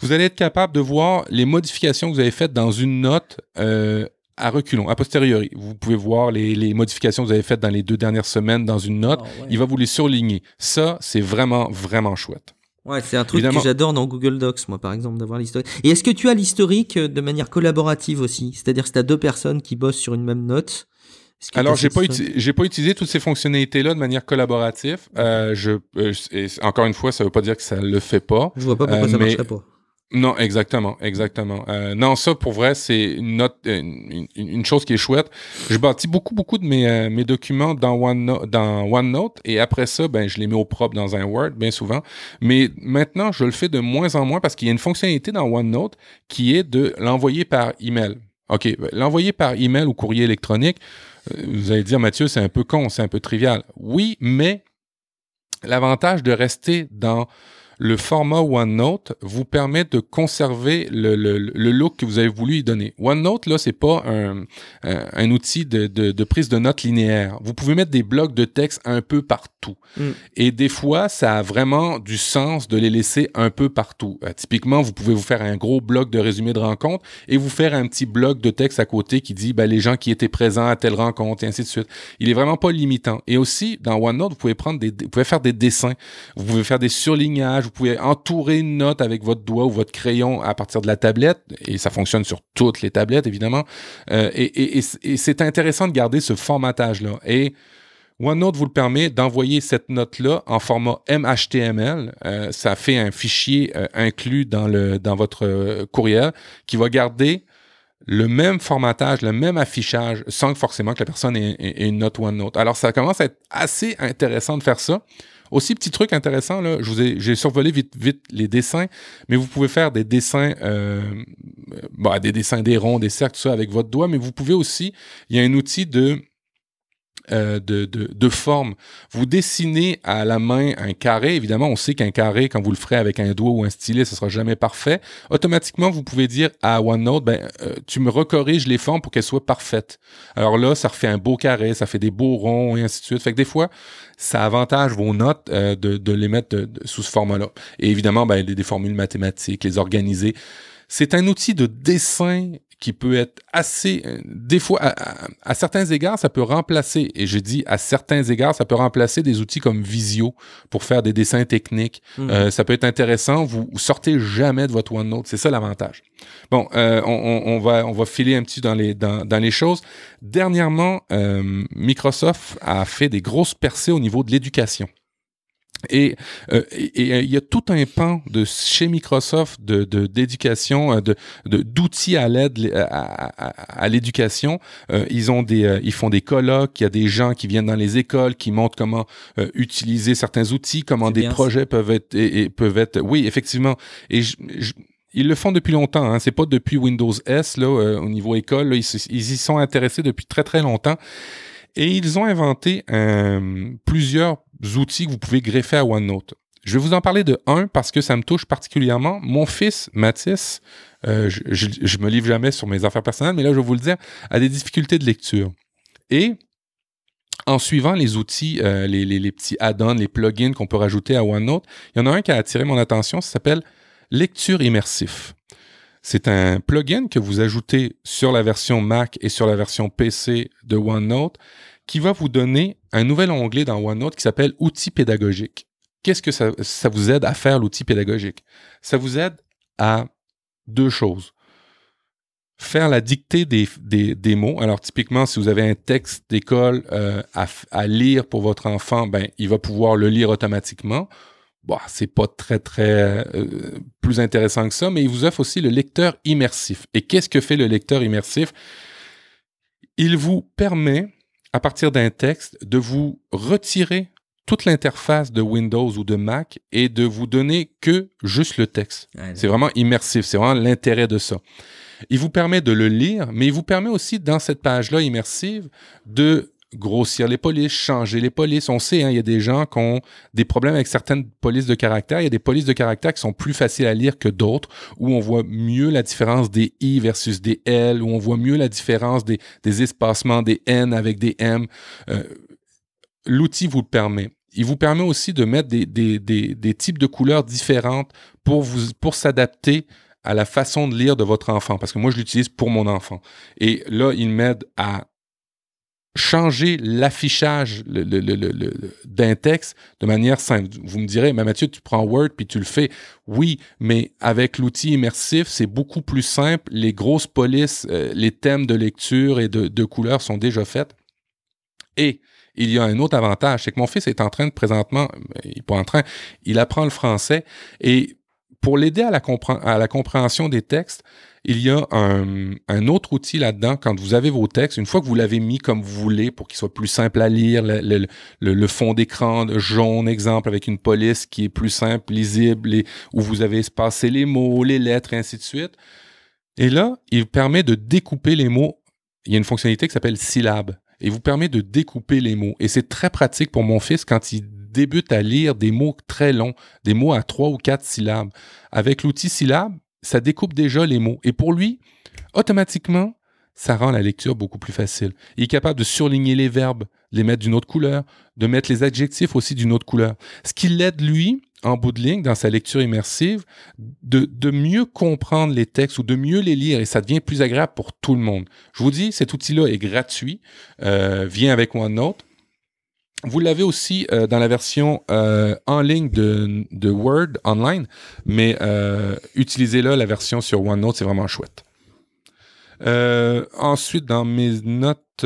Vous allez être capable de voir les modifications que vous avez faites dans une note euh, à reculons, a posteriori. Vous pouvez voir les, les modifications que vous avez faites dans les deux dernières semaines dans une note. Ah ouais. Il va vous les surligner. Ça, c'est vraiment, vraiment chouette. Ouais, c'est un truc que j'adore dans Google Docs, moi, par exemple, d'avoir l'historique. Et est-ce que tu as l'historique euh, de manière collaborative aussi? C'est-à-dire que tu as deux personnes qui bossent sur une même note alors, j'ai pas, j'ai pas utilisé toutes ces fonctionnalités-là de manière collaborative. Euh, je, euh, encore une fois, ça veut pas dire que ça le fait pas. Je vois pas pourquoi ça marcherait pas. Non, exactement, exactement. Euh, non, ça pour vrai, c'est une, une, une, chose qui est chouette. Je bâtis beaucoup, beaucoup de mes, euh, mes documents dans OneNote, dans OneNote, et après ça, ben je les mets au propre dans un Word, bien souvent. Mais maintenant, je le fais de moins en moins parce qu'il y a une fonctionnalité dans OneNote qui est de l'envoyer par email. Ok, ben, l'envoyer par email ou courrier électronique. Euh, vous allez dire, Mathieu, c'est un peu con, c'est un peu trivial. Oui, mais l'avantage de rester dans le format OneNote vous permet de conserver le, le, le, look que vous avez voulu y donner. OneNote, là, c'est pas un, un, outil de, de, de, prise de notes linéaire. Vous pouvez mettre des blocs de texte un peu partout. Mm. Et des fois, ça a vraiment du sens de les laisser un peu partout. Euh, typiquement, vous pouvez vous faire un gros bloc de résumé de rencontre et vous faire un petit bloc de texte à côté qui dit ben, les gens qui étaient présents à telle rencontre et ainsi de suite. Il est vraiment pas limitant. Et aussi, dans OneNote, vous pouvez prendre des, vous pouvez faire des dessins, vous pouvez faire des surlignages, vous pouvez entourer une note avec votre doigt ou votre crayon à partir de la tablette, et ça fonctionne sur toutes les tablettes, évidemment. Euh, et, c'est intéressant de garder ce formatage-là. Et OneNote vous le permet d'envoyer cette note-là en format MHTML. Euh, ça fait un fichier euh, inclus dans, le, dans votre courriel qui va garder le même formatage, le même affichage, sans forcément que la personne ait, ait une note OneNote. Alors, ça commence à être assez intéressant de faire ça. Aussi, petit truc intéressant, là, je vous ai, j'ai survolé vite, vite les dessins, mais vous pouvez faire des dessins, euh, bah, des dessins des ronds, des cercles, tout ça avec votre doigt, mais vous pouvez aussi, il y a un outil de euh, de, de, de, forme. Vous dessinez à la main un carré. Évidemment, on sait qu'un carré, quand vous le ferez avec un doigt ou un stylet, ce sera jamais parfait. Automatiquement, vous pouvez dire à OneNote, ben, euh, tu me recorriges les formes pour qu'elles soient parfaites. Alors là, ça refait un beau carré, ça fait des beaux ronds et ainsi de suite. Fait que des fois, ça avantage vos notes euh, de, de, les mettre sous ce format-là. Et évidemment, ben, des, des formules mathématiques, les organiser. C'est un outil de dessin qui peut être assez, euh, des fois, à, certains égards, ça peut remplacer, et j'ai dit à certains égards, ça peut remplacer des outils comme Visio pour faire des dessins techniques. Mhm. Euh, ça peut être intéressant. Vous, sortez jamais de votre OneNote. C'est ça l'avantage. Bon, euh, on, on, va, on va filer un petit dans les, dans, dans les choses. Dernièrement, Microsoft a fait des grosses percées au niveau de l'éducation. Et euh, il y a tout un pan de chez Microsoft de d'éducation, euh, de d'outils à l'aide à, l'éducation. Euh, ils ont des, ils font des colloques. Il y a des gens qui viennent dans les écoles qui montrent comment utiliser certains outils, comment des projets peuvent être et, peuvent être. Oui, effectivement. Et ils le font depuis longtemps. Hein. C'est pas depuis Windows S là au niveau école. ils, ils y sont intéressés depuis très très longtemps. Et ils ont inventé plusieurs outils que vous pouvez greffer à OneNote. Je vais vous en parler de un parce que ça me touche particulièrement. Mon fils, Mathis, euh, je, je, me livre jamais sur mes affaires personnelles, mais là, je vais vous le dire, a des difficultés de lecture. Et en suivant les outils, euh, les, les, les, petits add-ons, les plugins qu'on peut rajouter à OneNote, il y en a un qui a attiré mon attention, ça s'appelle Lecture immersif. C'est un plugin que vous ajoutez sur la version Mac et sur la version PC de OneNote qui va vous donner un nouvel onglet dans OneNote qui s'appelle Outils pédagogiques. Qu'est-ce que ça, vous aide à faire l'outil pédagogique? Ça vous aide à deux choses. Faire la dictée des, des, des mots. Alors, typiquement, si vous avez un texte d'école euh, à, à, lire pour votre enfant, ben, il va pouvoir le lire automatiquement. Bon, c'est pas très, très euh, plus intéressant que ça, mais il vous offre aussi le lecteur immersif. Et qu'est-ce que fait le lecteur immersif? Il vous permet à partir d'un texte, de vous retirer toute l'interface de Windows ou de Mac et de vous donner que juste le texte. c'est vraiment immersif, c'est vraiment l'intérêt de ça. Il vous permet de le lire, mais il vous permet aussi, dans cette page-là immersive, de grossir les polices, changer les polices. On sait, hein, il y a des gens qui ont des problèmes avec certaines polices de caractère. Il y a des polices de caractère qui sont plus faciles à lire que d'autres, où on voit mieux la différence des I versus des L, où on voit mieux la différence des, espacements des N avec des M. Euh, l'outil vous le permet. Il vous permet aussi de mettre des, des, des, des types de couleurs différentes pour, vous, pour s'adapter à la façon de lire de votre enfant, parce que moi, je l'utilise pour mon enfant. Et là, il m'aide à changer l'affichage d'un texte de manière simple. Vous me direz, mais Mathieu, tu prends Word puis tu le fais. Oui, mais avec l'outil immersif, c'est beaucoup plus simple. Les grosses polices, euh, les thèmes de lecture et de, de couleurs sont déjà faits. Et il y a un autre avantage, c'est que mon fils est en train de présentement, il n'est pas en train, il apprend le français et pour l'aider à, la compréhension des textes, il y a un, autre outil là-dedans quand vous avez vos textes. Une fois que vous l'avez mis comme vous voulez pour qu'il soit plus simple à lire, le, fond d'écran jaune, exemple, avec une police qui est plus simple, lisible, où vous avez espacé les mots, les lettres, et ainsi de suite. Et là, il permet de découper les mots. Il y a une fonctionnalité qui s'appelle syllabe et vous permet de découper les mots. Et c'est très pratique pour mon fils quand il débute à lire des mots très longs, des mots à trois ou quatre syllabes. Avec l'outil syllabe, ça découpe déjà les mots. Et pour lui, automatiquement, ça rend la lecture beaucoup plus facile. Il est capable de surligner les verbes, les mettre d'une autre couleur, de mettre les adjectifs aussi d'une autre couleur. Ce qui l'aide, lui, en bout de ligne, dans sa lecture immersive, de, de mieux comprendre les textes ou de mieux les lire et ça devient plus agréable pour tout le monde. Je vous dis, cet outil-là est gratuit, euh, vient avec OneNote. Vous l'avez aussi euh, dans la version euh, en ligne de, de, Word online, mais euh, utilisez-la, la version sur OneNote, c'est vraiment chouette. Ensuite, dans mes notes,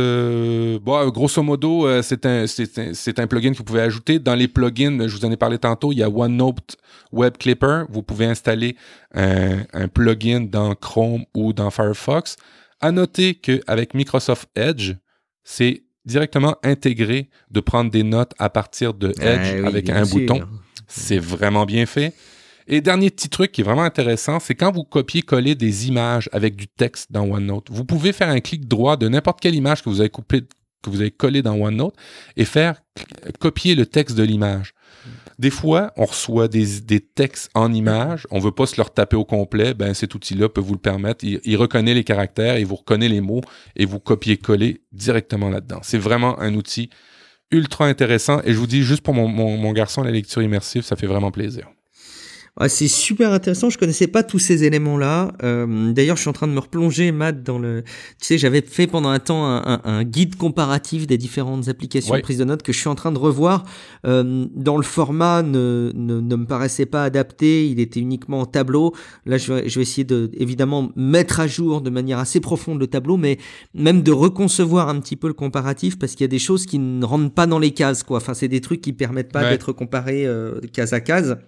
grosso modo, c'est un, c'est un, plugin que vous pouvez ajouter. Dans les plugins, je vous en ai parlé tantôt, il y a OneNote Web Clipper. Vous pouvez installer un, un plugin dans Chrome ou dans Firefox. À noter qu'avec Microsoft Edge, c'est directement intégré de prendre des notes à partir de ben Edge avec un bouton. C'est vraiment bien fait. Et dernier petit truc qui est vraiment intéressant, c'est quand vous copiez-collez des images avec du texte dans OneNote. Vous pouvez faire un clic droit de n'importe quelle image que vous avez coupé, que vous avez collé dans OneNote et faire copier le texte de l'image. Des fois, on reçoit des, textes en images, on veut pas se leur taper au complet, ben cet outil-là peut vous le permettre. Il, reconnaît les caractères, il vous reconnaît les mots et vous copiez-coller directement là-dedans. C'est vraiment un outil ultra intéressant et je vous dis juste pour mon garçon, la lecture immersive, ça fait vraiment plaisir c'est super intéressant. Je connaissais pas tous ces éléments-là. Euh, D'ailleurs, je suis en train de me replonger, Matt, dans le. Tu sais, j'avais fait pendant un temps un, un, guide comparatif des différentes applications de prise de notes que je suis en train de revoir. Euh, dans le format, ne, ne, ne, me paraissait pas adapté. Il était uniquement en tableau. Là, je vais, je vais essayer de, évidemment, mettre à jour de manière assez profonde le tableau, mais même de reconcevoir un petit peu le comparatif parce qu'il y a des choses qui ne rentrent pas dans les cases, quoi. Enfin, c'est des trucs qui permettent pas d'être comparés euh, case à case.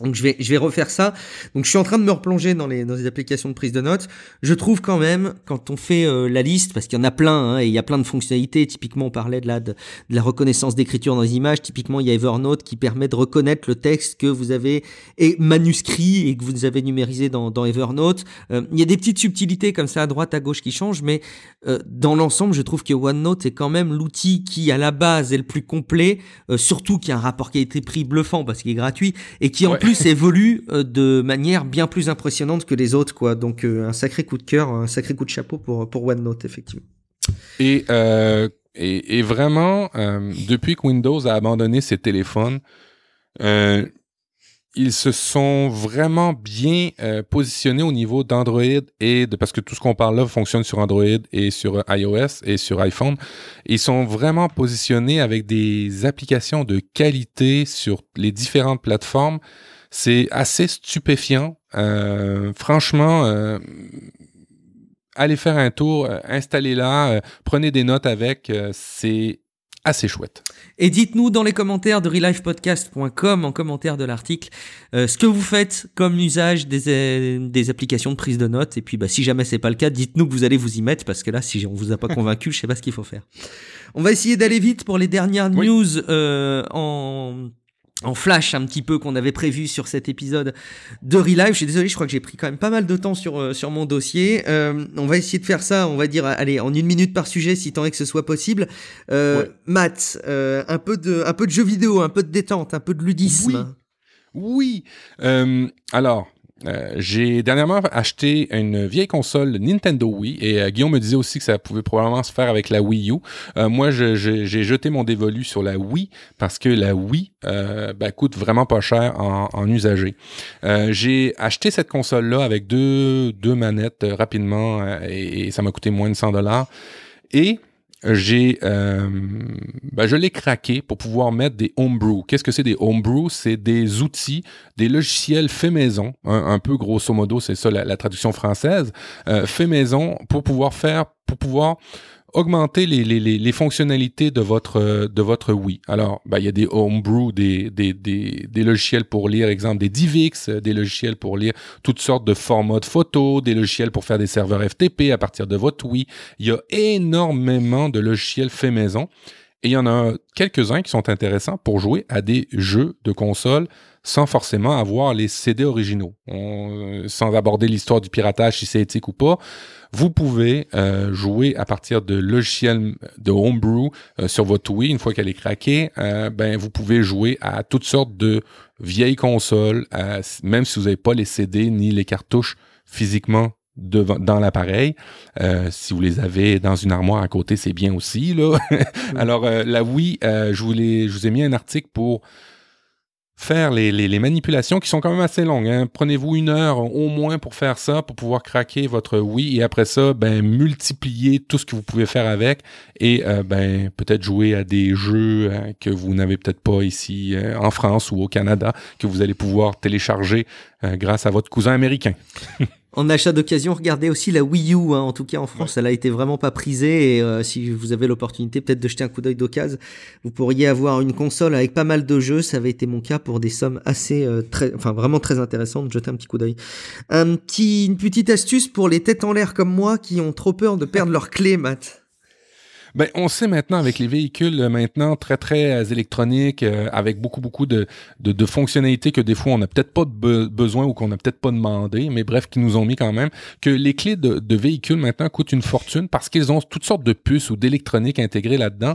Donc je vais, je vais refaire ça. Donc je suis en train de me replonger dans les, dans les applications de prise de notes. Je trouve quand même, quand on fait euh, la liste, parce qu'il y en a plein, hein, et il y a plein de fonctionnalités, typiquement on parlait de la, de, la reconnaissance d'écriture dans les images, typiquement il y a Evernote qui permet de reconnaître le texte que vous avez et manuscrit et que vous avez numérisé dans, dans Evernote. Euh, il y a des petites subtilités comme ça à droite, à gauche qui changent, mais euh, dans l'ensemble je trouve que OneNote est quand même l'outil qui à la base est le plus complet, surtout qui a un rapport pris bluffant parce qu'il est gratuit, et qui plus évolue euh, de manière bien plus impressionnante que les autres, quoi. Donc euh, un sacré coup de cœur, un sacré coup de chapeau pour pour OneNote, effectivement. Et euh, et, et, vraiment, depuis que Windows a abandonné ses téléphones, ils se sont vraiment bien euh, positionnés au niveau d'Android et de parce que tout ce qu'on parle là fonctionne sur Android et sur iOS et sur iPhone. Ils sont vraiment positionnés avec des applications de qualité sur les différentes plateformes. C'est assez stupéfiant. Euh, franchement, euh, allez faire un tour, installez-la, prenez des notes avec. c'est assez chouette. Et dites-nous dans les commentaires de relifepodcast.com, en commentaire de l'article, euh, ce que vous faites comme usage des, euh, des applications de prise de notes. Et puis, bah, si jamais c'est pas le cas, dites-nous que vous allez vous y mettre, parce que là, si on vous a pas (laughs) convaincu, je sais pas ce qu'il faut faire. On va essayer d'aller vite pour les dernières news euh, en en flash un petit peu qu'on avait prévu sur cet épisode de Relive. Je suis désolé, je crois que j'ai pris quand même pas mal de temps sur, euh, sur mon dossier. Euh, on va essayer de faire ça, on va dire, allez, en une minute par sujet, si tant est que ce soit possible. Euh, Matt, euh, un, peu de, un peu de jeux vidéo, un peu de détente, un peu de ludisme. Oui. oui. alors, euh, j'ai dernièrement acheté une vieille console Nintendo Wii et euh, Guillaume me disait aussi que ça pouvait probablement se faire avec la Wii U. Euh, moi, j'ai jeté mon dévolu sur la Wii parce que la Wii ben, coûte vraiment pas cher en, en usager. j'ai acheté cette console-là avec deux, deux manettes rapidement et, ça m'a coûté moins de 100 dollars. Et j'ai, euh, ben, je l'ai craqué pour pouvoir mettre des homebrew. Qu'est-ce que c'est des homebrew? C'est des outils, des logiciels faits maison, un, peu grosso modo, c'est ça la, traduction française, euh, fait maison pour pouvoir faire, pour pouvoir augmenter les, fonctionnalités de votre de votre Wii. Alors, ben, il y a des homebrew, des logiciels pour lire, exemple des DivX, des logiciels pour lire toutes sortes de formats de photos, des logiciels pour faire des serveurs FTP à partir de votre Wii. Il y a énormément de logiciels faits maison. Et il y en a quelques-uns qui sont intéressants pour jouer à des jeux de console sans forcément avoir les CD originaux. sans aborder l'histoire du piratage, si c'est éthique ou pas, vous pouvez euh, jouer à partir de logiciels de homebrew euh, sur votre Wii. Une fois qu'elle est craquée, euh, ben vous pouvez jouer à toutes sortes de vieilles consoles, même si vous n'avez pas les CD ni les cartouches physiquement dans l'appareil. si vous les avez dans une armoire à côté, c'est bien aussi. Là. (laughs) Alors, la Wii, je, voulais, je vous ai mis un article pour faire les, manipulations qui sont quand même assez longues. Hein. Prenez-vous une heure au moins pour faire ça, pour pouvoir craquer votre Wii et après ça, ben multiplier tout ce que vous pouvez faire avec et euh, ben peut-être jouer à des jeux hein, que vous n'avez peut-être pas ici euh, en France ou au Canada que vous allez pouvoir télécharger euh, grâce à votre cousin américain. (laughs) En achat d'occasion, regardez aussi la Wii U. Hein. En tout cas, en France, elle a été vraiment pas prisée. Et euh, si vous avez l'opportunité peut-être de jeter un coup d'œil d'occasion, vous pourriez avoir une console avec pas mal de jeux. Ça avait été mon cas pour des sommes assez, euh, très, enfin vraiment très intéressantes. Jeter un petit coup d'œil. Un petit, une petite astuce pour les têtes en l'air comme moi qui ont trop peur de perdre (laughs) leurs clés, Matt. Ben, on sait maintenant avec les véhicules euh, maintenant très très euh, électroniques, euh, avec beaucoup beaucoup de, de, de, fonctionnalités que des fois on n'a peut-être pas besoin ou qu'on n'a peut-être pas demandé, mais bref, qui nous ont mis quand même, que les clés de, de véhicules maintenant coûtent une fortune parce qu'ils ont toutes sortes de puces ou d'électronique intégrées là-dedans.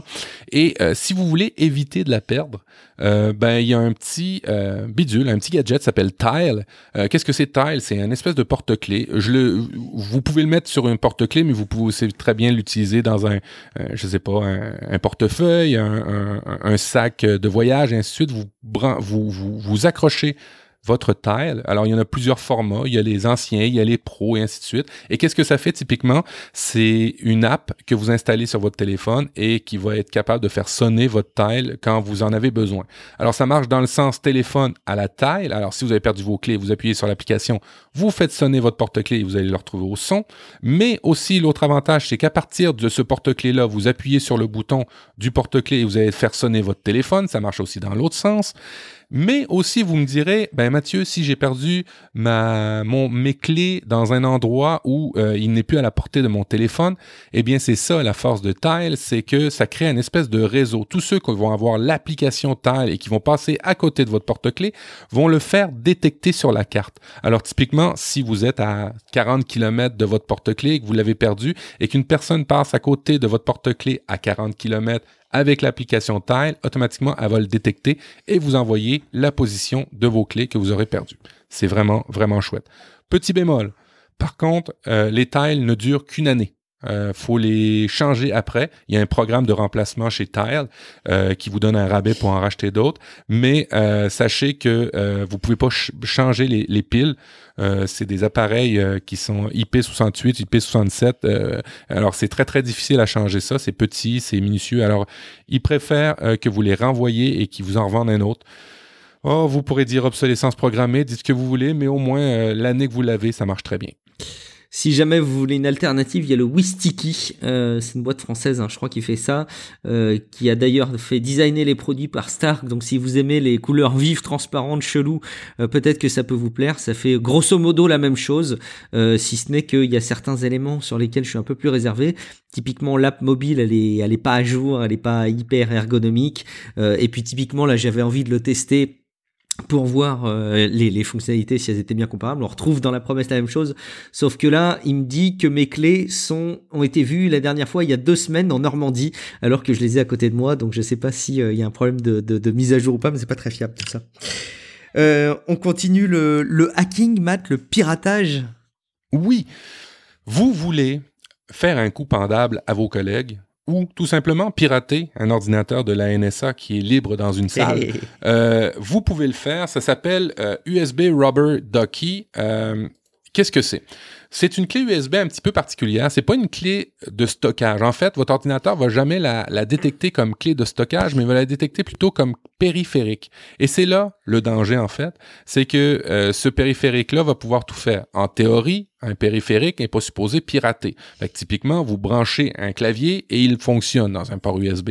Et si vous voulez éviter de la perdre, ben il y a un petit bidule, un petit gadget s'appelle Tile. Qu'est-ce que c'est Tile? C'est un espèce de porte-clés. Je le, vous pouvez le mettre sur un porte-clés, mais vous pouvez aussi très bien l'utiliser dans un je sais pas, un, portefeuille, un, sac de voyage, et ainsi de suite, vous, vous, vous, vous accrochez votre tile. Alors, il y en a plusieurs formats. Il y a les anciens, il y a les pros et ainsi de suite. Et qu'est-ce que ça fait typiquement? C'est une app que vous installez sur votre téléphone et qui va être capable de faire sonner votre tile quand vous en avez besoin. Alors, ça marche dans le sens téléphone à la tile. Alors, si vous avez perdu vos clés, vous appuyez sur l'application, vous faites sonner votre porte-clés et vous allez le retrouver au son. Mais aussi, l'autre avantage, c'est qu'à partir de ce porte-clés-là, vous appuyez sur le bouton du porte-clés et vous allez faire sonner votre téléphone. Ça marche aussi dans l'autre sens. Mais aussi, vous me direz, ben Mathieu, si j'ai perdu ma, mon, mes clés dans un endroit où euh, il n'est plus à la portée de mon téléphone, eh bien c'est ça la force de Tile, c'est que ça crée une espèce de réseau. Tous ceux qui vont avoir l'application Tile et qui vont passer à côté de votre porte-clés vont le faire détecter sur la carte. Alors typiquement, si vous êtes à 40 km de votre porte-clés que vous l'avez perdu et qu'une personne passe à côté de votre porte-clés à 40 km avec l'application Tile, automatiquement, elle va le détecter et vous envoyer la position de vos clés que vous aurez perdues. C'est vraiment, vraiment chouette. Petit bémol. Par contre, euh, les tiles ne durent qu'une année. Euh, faut les changer après. Il y a un programme de remplacement chez Tile euh, qui vous donne un rabais pour en racheter d'autres. Mais euh, sachez que euh, vous pouvez pas changer les, les piles. C'est des appareils qui sont IP68, IP67. alors c'est très très difficile à changer ça. C'est petit, c'est minutieux. Alors ils préfèrent que vous les renvoyez et qu'ils vous en revendent un autre. Oh, vous pourrez dire obsolescence programmée, dites ce que vous voulez, mais au moins l'année que vous l'avez, ça marche très bien. Si jamais vous voulez une alternative, il y a le Wistiki. Euh, c'est une boîte française, hein, je crois, qui fait ça, euh, qui a d'ailleurs fait designer les produits par Stark. Donc, si vous aimez les couleurs vives, transparentes, cheloues, euh, peut-être que ça peut vous plaire. Ça fait grosso modo la même chose, si ce n'est qu'il y a certains éléments sur lesquels je suis un peu plus réservé. Typiquement, l'app mobile, elle est, elle est pas à jour, elle est pas hyper ergonomique. et puis, typiquement, là, j'avais envie de le tester pour voir euh, les, fonctionnalités si elles étaient bien comparables. On retrouve dans la promesse la même chose, sauf que là, il me dit que mes clés sont ont été vues la dernière fois il y a deux semaines en Normandie, alors que je les ai à côté de moi, donc je sais pas si euh, il y a un problème de, mise à jour ou pas, mais c'est pas très fiable tout ça. Euh, on continue le, le hacking, Matt, le piratage. Oui, vous voulez faire un coup pendable à vos collègues ou tout simplement pirater un ordinateur de la NSA qui est libre dans une salle, (laughs) euh, vous pouvez le faire. Ça s'appelle USB euh, Rubber Ducky. Euh, Qu'est-ce que c'est? C'est une clé USB un petit peu particulière. C'est pas une clé de stockage. En fait, votre ordinateur va jamais la, détecter comme clé de stockage, mais va la détecter plutôt comme périphérique. Et c'est là le danger, en fait. C'est que euh, ce périphérique-là va pouvoir tout faire. En théorie, un périphérique n'est pas supposé pirater. Typiquement, vous branchez un clavier et il fonctionne dans un port USB.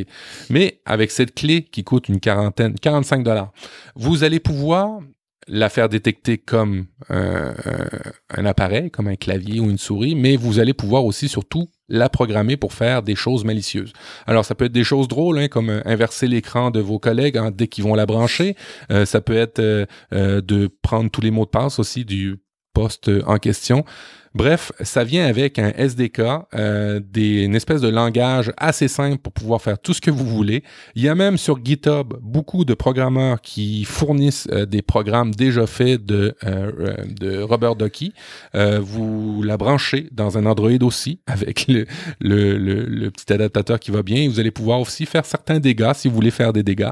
Mais avec cette clé qui coûte une quarantaine, 45 dollars, vous allez pouvoir la faire détecter comme un appareil, comme un clavier ou une souris, mais vous allez pouvoir aussi surtout la programmer pour faire des choses malicieuses. Alors ça peut être des choses drôles, hein, comme euh, inverser l'écran de vos collègues hein, dès qu'ils vont la brancher. Euh, ça peut être euh, de prendre tous les mots de passe aussi du poste en question. Bref, ça vient avec un SDK, euh, des, une espèce de langage assez simple pour pouvoir faire tout ce que vous voulez. Il y a même sur GitHub beaucoup de programmeurs qui fournissent euh, des programmes déjà faits de, euh, euh de Robert Ducky. Euh, vous la branchez dans un Android aussi (laughs) avec le, le petit adaptateur qui va bien et vous allez pouvoir aussi faire certains dégâts si vous voulez faire des dégâts.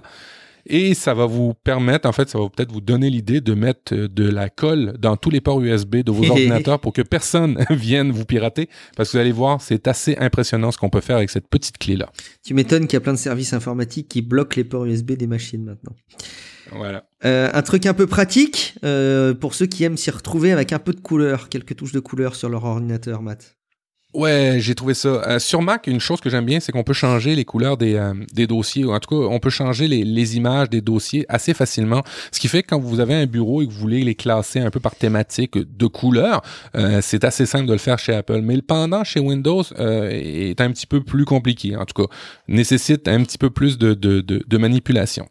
Et ça va vous permettre, en fait, ça va peut-être vous donner l'idée de mettre euh, de la colle dans tous les ports USB de vos (laughs) ordinateurs pour que personne (laughs) vienne vous pirater. Parce que vous allez voir, c'est assez impressionnant ce qu'on peut faire avec cette petite clé-là. Tu m'étonnes qu'il y a plein de services informatiques qui bloquent les ports USB des machines maintenant. Voilà. Euh, un truc un peu pratique euh, pour ceux qui aiment s'y retrouver avec un peu de couleur, quelques touches de couleur sur leur ordinateur, Matt. Ouais, j'ai trouvé ça. Euh, sur Mac, une chose que j'aime bien, c'est qu'on peut changer les couleurs des, euh, des dossiers. En tout cas, on peut changer les, les, images des dossiers assez facilement. Ce qui fait que quand vous avez un bureau et que vous voulez les classer un peu par thématique de couleurs, euh, c'est assez simple de le faire chez Apple. Mais le pendant chez Windows est un petit peu plus compliqué. En tout cas, nécessite un petit peu plus de, de, de, de manipulation.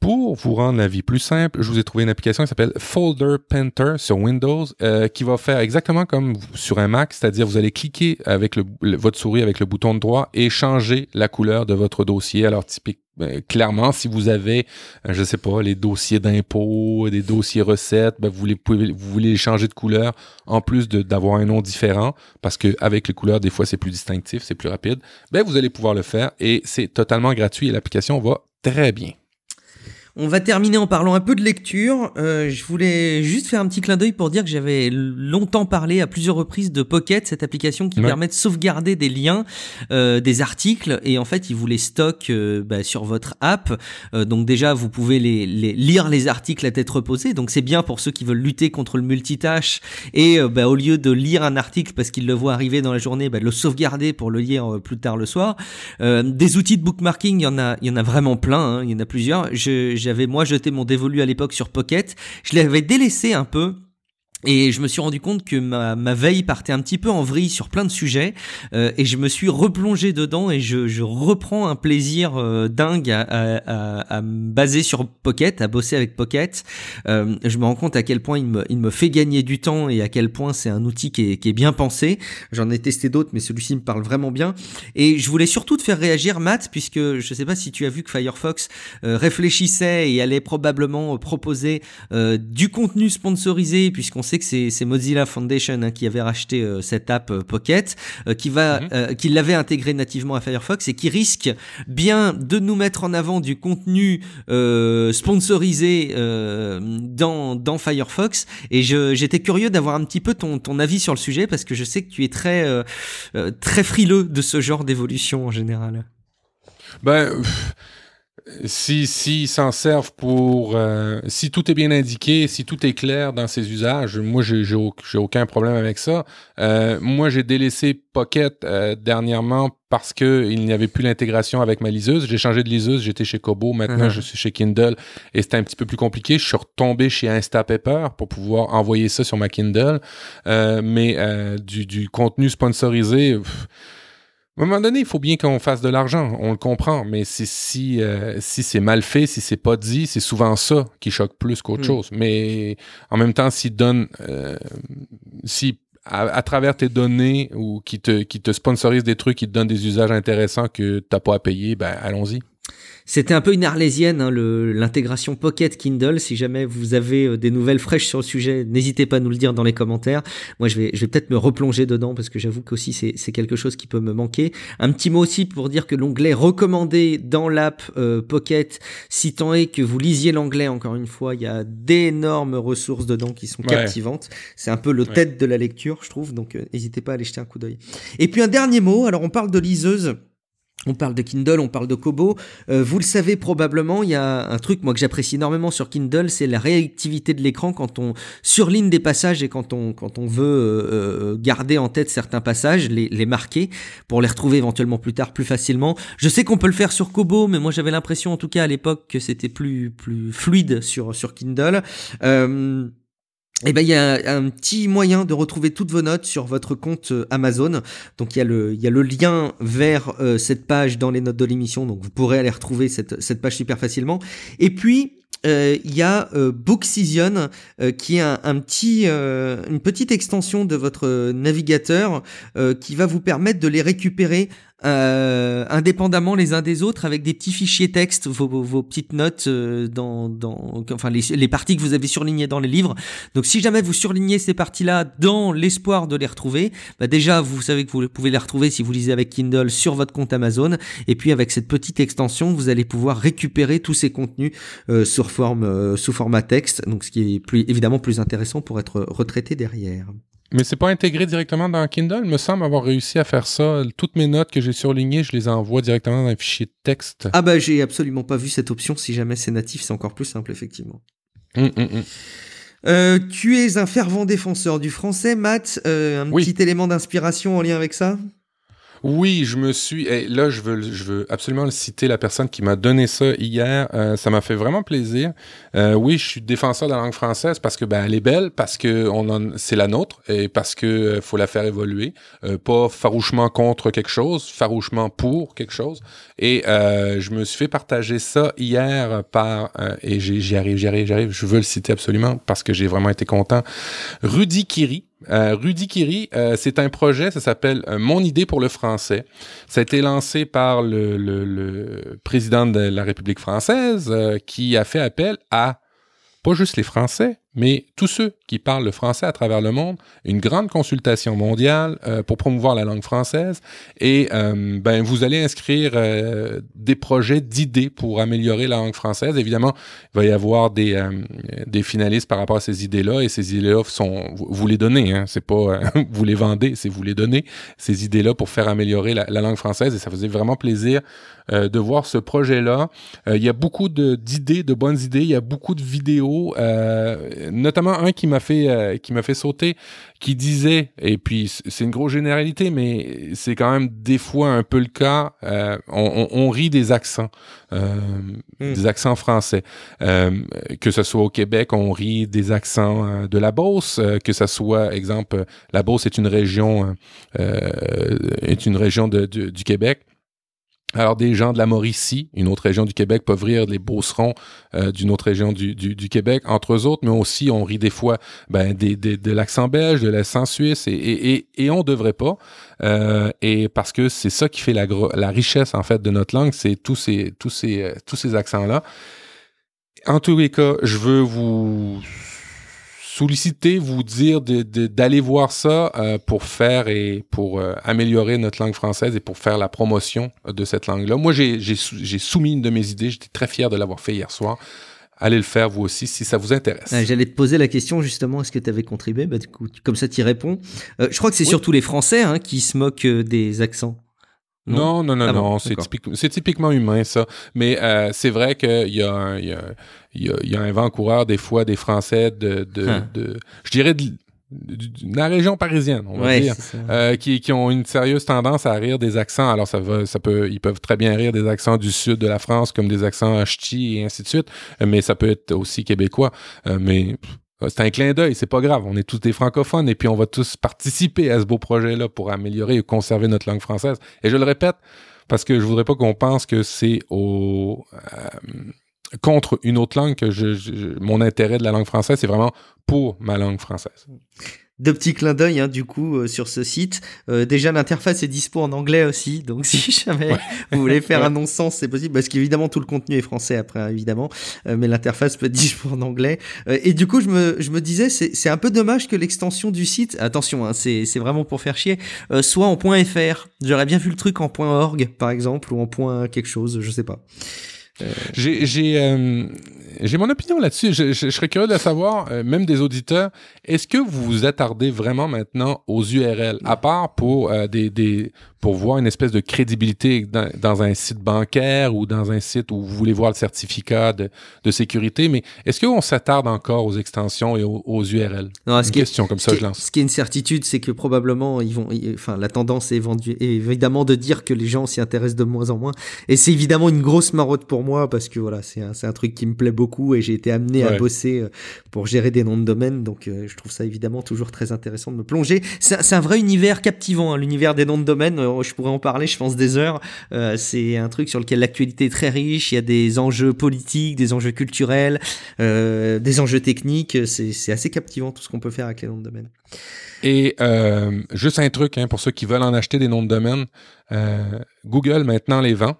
Pour vous rendre la vie plus simple, je vous ai trouvé une application qui s'appelle Folder Painter sur Windows euh, qui va faire exactement comme sur un Mac, c'est-à-dire vous allez cliquer avec votre souris avec le bouton de droit et changer la couleur de votre dossier. Alors typique, ben, clairement, si vous avez, euh, je sais pas, les dossiers d'impôts, des dossiers recettes, ben, vous, voulez, vous voulez changer de couleur en plus d'avoir un nom différent, parce que avec les couleurs, des fois, c'est plus distinctif, c'est plus rapide. Ben, vous allez pouvoir le faire et c'est totalement gratuit et l'application va très bien. On va terminer en parlant un peu de lecture. Euh, je voulais juste faire un petit clin d'œil pour dire que j'avais longtemps parlé à plusieurs reprises de Pocket, cette application qui permet de sauvegarder des liens, euh, des articles, et en fait, il vous les stocke euh, bah, sur votre app. donc déjà, vous pouvez les, lire les articles à tête reposée. Donc c'est bien pour ceux qui veulent lutter contre le multitâche et bah, au lieu de lire un article parce qu'ils le voient arriver dans la journée, bah, le sauvegarder pour le lire plus tard le soir. des outils de bookmarking, il y en a, il y en a vraiment plein. Hein, il y en a plusieurs. Je, j'avais moi jeté mon dévolu à l'époque sur Pocket. Je l'avais délaissé un peu et je me suis rendu compte que ma, veille partait un petit peu en vrille sur plein de sujets euh, et je me suis replongé dedans et je, reprends un plaisir euh, dingue à, me baser sur Pocket, à bosser avec Pocket. Euh, je me rends compte à quel point il me, fait gagner du temps et à quel point c'est un outil qui est, bien pensé. J'en ai testé d'autres mais celui-ci me parle vraiment bien. Et je voulais surtout te faire réagir Matt puisque je sais pas si tu as vu que Firefox réfléchissait et allait probablement proposer du contenu sponsorisé puisqu'on que c'est Mozilla Foundation hein, qui avait racheté euh, cette app euh, Pocket, euh, qui va, mhm. qui l'avait intégré nativement à Firefox et qui risque bien de nous mettre en avant du contenu sponsorisé dans, dans Firefox. Et j'étais curieux d'avoir un petit peu ton, ton avis sur le sujet parce que je sais que tu es très très frileux de ce genre d'évolution en général. Ben si si s'en servent pour euh, si tout est bien indiqué, si tout est clair dans ses usages, moi j'ai j'ai aucun problème avec ça. Euh, moi j'ai délaissé Pocket euh, dernièrement parce que il n'y avait plus l'intégration avec ma liseuse. J'ai changé de liseuse, j'étais chez Kobo, maintenant uh-huh. je suis chez Kindle et c'était un petit peu plus compliqué. Je suis retombé chez Instapaper pour pouvoir envoyer ça sur ma Kindle, mais du, du contenu sponsorisé. À un moment donné, il faut bien qu'on fasse de l'argent, on le comprend, mais si, euh, si c'est mal fait, si c'est pas dit, c'est souvent ça qui choque plus qu'autre hmm. chose. Mais en même temps, s'il donne, euh, si à, travers tes données ou qui te, qui te sponsorise des trucs, qui te donnent des usages intéressants que t'as pas à payer, ben allons-y. C'était un peu une arlésienne, hein, l'intégration Pocket Kindle. Si jamais vous avez euh, des nouvelles fraîches sur le sujet, n'hésitez pas à nous le dire dans les commentaires. Moi, je vais, je vais peut-être me replonger dedans parce que j'avoue qu'aussi c'est quelque chose qui peut me manquer. Un petit mot aussi pour dire que l'onglet recommandé dans l'app euh, Pocket, si tant est que vous lisiez l'anglais, encore une fois, il y a d'énormes ressources dedans qui sont captivantes. C'est un peu le tête de la lecture, je trouve. Donc, euh, n'hésitez pas à aller jeter un coup d'œil. Et puis un dernier mot. Alors, on parle de liseuse. On parle de Kindle, on parle de Kobo. Euh, vous le savez probablement, il y a un truc moi que j'apprécie énormément sur Kindle, c'est la réactivité de l'écran quand on surligne des passages et quand on quand on veut euh, euh, garder en tête certains passages, les, les marquer pour les retrouver éventuellement plus tard plus facilement. Je sais qu'on peut le faire sur Kobo, mais moi j'avais l'impression en tout cas à l'époque que c'était plus plus fluide sur sur Kindle. Eh ben il y a un petit moyen de retrouver toutes vos notes sur votre compte euh, Amazon. Donc il y a le il y a le lien vers euh, cette page dans les notes de l'émission. Donc vous pourrez aller retrouver cette cette page super facilement. Et puis euh, il y a euh, Booksision qui est un, un petit, une petite extension de votre navigateur qui va vous permettre de les récupérer euh, indépendamment les uns des autres avec des petits fichiers texte, vos, vos, petites notes euh, dans, dans, enfin les, les, parties que vous avez surlignées dans les livres. Donc si jamais vous surlignez ces parties-là dans l'espoir de les retrouver, bah déjà vous savez que vous pouvez les retrouver si vous lisez avec Kindle sur votre compte Amazon. Et puis avec cette petite extension, vous allez pouvoir récupérer tous ces contenus euh, sur forme, euh, sous format texte. Donc ce qui est plus, évidemment plus intéressant pour être retraité derrière. Mais c'est pas intégré directement dans Kindle. Il me semble avoir réussi à faire ça. Toutes mes notes que j'ai surlignées, je les envoie directement dans un fichier de texte. Ah bah j'ai absolument pas vu cette option. Si jamais c'est natif, c'est encore plus simple, effectivement. Hum, hum, hum. Euh, tu es un fervent défenseur du français, Matt. Euh, un petit élément d'inspiration en lien avec ça? Oui, je me suis. Et là, je veux, absolument citer la personne qui m'a donné ça hier. Euh, ça m'a fait vraiment plaisir. Euh, oui, je suis défenseur de la langue française parce que ben elle est belle, parce que on c'est la nôtre et parce que euh, faut la faire évoluer. Pas farouchement contre quelque chose, farouchement pour quelque chose. Et je me suis fait partager ça hier par et j'y arrive, j'y arrive, j'y arrive. Je veux le citer absolument parce que j'ai vraiment été content. Rudy Kiri euh, Rudy Kiri, euh, c'est un projet, ça s'appelle euh, Mon idée pour le français. Ça a été lancé par le, le, le président de la République française qui a fait appel à pas juste les Français, mais tous ceux qui parlent le français à travers le monde, une grande consultation mondiale euh, pour promouvoir la langue française. Et euh, ben, vous allez inscrire euh, des projets d'idées pour améliorer la langue française. Évidemment, il va y avoir des, des finalistes par rapport à ces idées-là, et ces idées-là sont vous, les donnez, hein, c'est pas (laughs) vous les vendez, c'est vous les donnez ces idées-là pour faire améliorer la, la, langue française. Et ça faisait vraiment plaisir de voir ce projet-là. il y a beaucoup d'idées, de, bonnes idées. Il y a beaucoup de vidéos notamment un qui m'a fait euh, qui m'a fait sauter, qui disait et puis c'est une grosse généralité, mais c'est quand même des fois un peu le cas. Euh, on, on, rit des accents, euh, hmm. des accents français, que ce soit au Québec, on rit des accents de la Beauce, que ce soit exemple la Beauce est une région est une région de, du Québec. Alors, des gens de la Mauricie, une autre région du Québec, peuvent rire les Beaucerons euh, d'une autre région du, du, Québec, entre autres, mais aussi on rit des fois ben, des, des, de l'accent belge, de l'accent suisse, et, et, et, et on devrait pas. Euh, et parce que c'est ça qui fait la, la richesse, en fait, de notre langue, c'est tous ces, tous ces, euh, tous ces accents-là. En tous les cas, je veux vous solliciter, vous dire d'aller voir ça euh, pour faire et pour euh, améliorer notre langue française et pour faire la promotion de cette langue-là. Moi, j'ai soumis une de mes idées. J'étais très fier de l'avoir fait hier soir. Allez le faire vous aussi si ça vous intéresse. J'allais te poser la question justement, est-ce que tu avais contribué? Bah, Comme ça, tu y réponds. Euh, je crois que c'est surtout les Français hein, qui se moquent des accents. Non, non, non, ah non, c'est typiquement humain ça. Mais c'est vrai qu'il y a, y a il y a, un vent coureur des fois des Français de, de, hein. de je dirais de, la région parisienne, on va dire, euh, qui, qui ont une sérieuse tendance à rire des accents. Alors ça va, ça peut, ils peuvent très bien rire des accents du sud de la France comme des accents ch'ti et ainsi de suite, mais ça peut être aussi québécois. Euh, mais c'est un clin d'œil, c'est pas grave. On est tous des francophones et puis on va tous participer à ce beau projet-là pour améliorer et conserver notre langue française. Et je le répète parce que je voudrais pas qu'on pense que c'est au euh, contre une autre langue que je, mon intérêt de la langue française, c'est vraiment pour ma langue française. Deux petits clins d'œil, hein, du coup, euh, sur ce site. Euh, déjà, l'interface est dispo en anglais aussi, donc (laughs) si jamais vous voulez faire un non-sens, c'est possible, parce qu'évidemment, tout le contenu est français après, évidemment, euh, mais l'interface peut être (laughs) dispo en anglais. et du coup, je me, je me disais, c'est un peu dommage que l'extension du site, attention, hein, c'est vraiment pour faire chier, soit en .fr. J'aurais bien vu le truc en .org, par exemple, ou en point quelque chose, je sais pas. J'ai j'ai mon opinion là-dessus. Je, serais curieux de savoir, euh, même des auditeurs, est-ce que vous vous attardez vraiment maintenant aux URL, à part pour euh, des, des, pour voir une espèce de crédibilité dans, un site bancaire ou dans un site où vous voulez voir le certificat de, de sécurité, mais est-ce qu'on s'attarde encore aux extensions et aux, URL non, Une question comme ça, je lance. Ce qui est une certitude, c'est que probablement ils vont, enfin, la tendance est évidemment de dire que les gens s'y intéressent de moins en moins, et c'est évidemment une grosse marotte pour moi parce que voilà, c'est un, un truc qui me plaît beaucoup et j'ai été amené à bosser euh, pour gérer des noms de domaine, donc euh, je trouve ça évidemment toujours très intéressant de me plonger. C'est un vrai univers captivant, hein, l'univers des noms de domaine. Euh, je pourrais en parler, je pense des heures. c'est un truc sur lequel l'actualité est très riche. Il y a des enjeux politiques, des enjeux culturels, des enjeux techniques. C'est assez captivant tout ce qu'on peut faire avec les noms de domaine. Et juste un truc hein, pour ceux qui veulent en acheter des noms de domaine, Google maintenant les vend.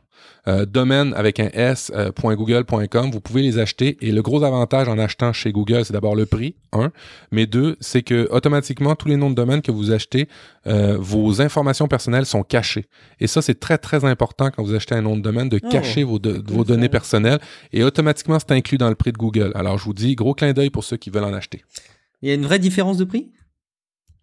Euh, domaine avec un s euh, .google.com, vous pouvez les acheter. Et le gros avantage en achetant chez Google, c'est d'abord le prix, un, mais deux, c'est que automatiquement tous les noms de domaine que vous achetez, euh, vos informations personnelles sont cachées. Et ça, c'est très très important quand vous achetez un nom de domaine de oh, cacher vos, vos données personnelles. Et automatiquement c'est inclus dans le prix de Google. Alors je vous dis, gros clin d'œil pour ceux qui veulent en acheter. Il y a une vraie différence de prix?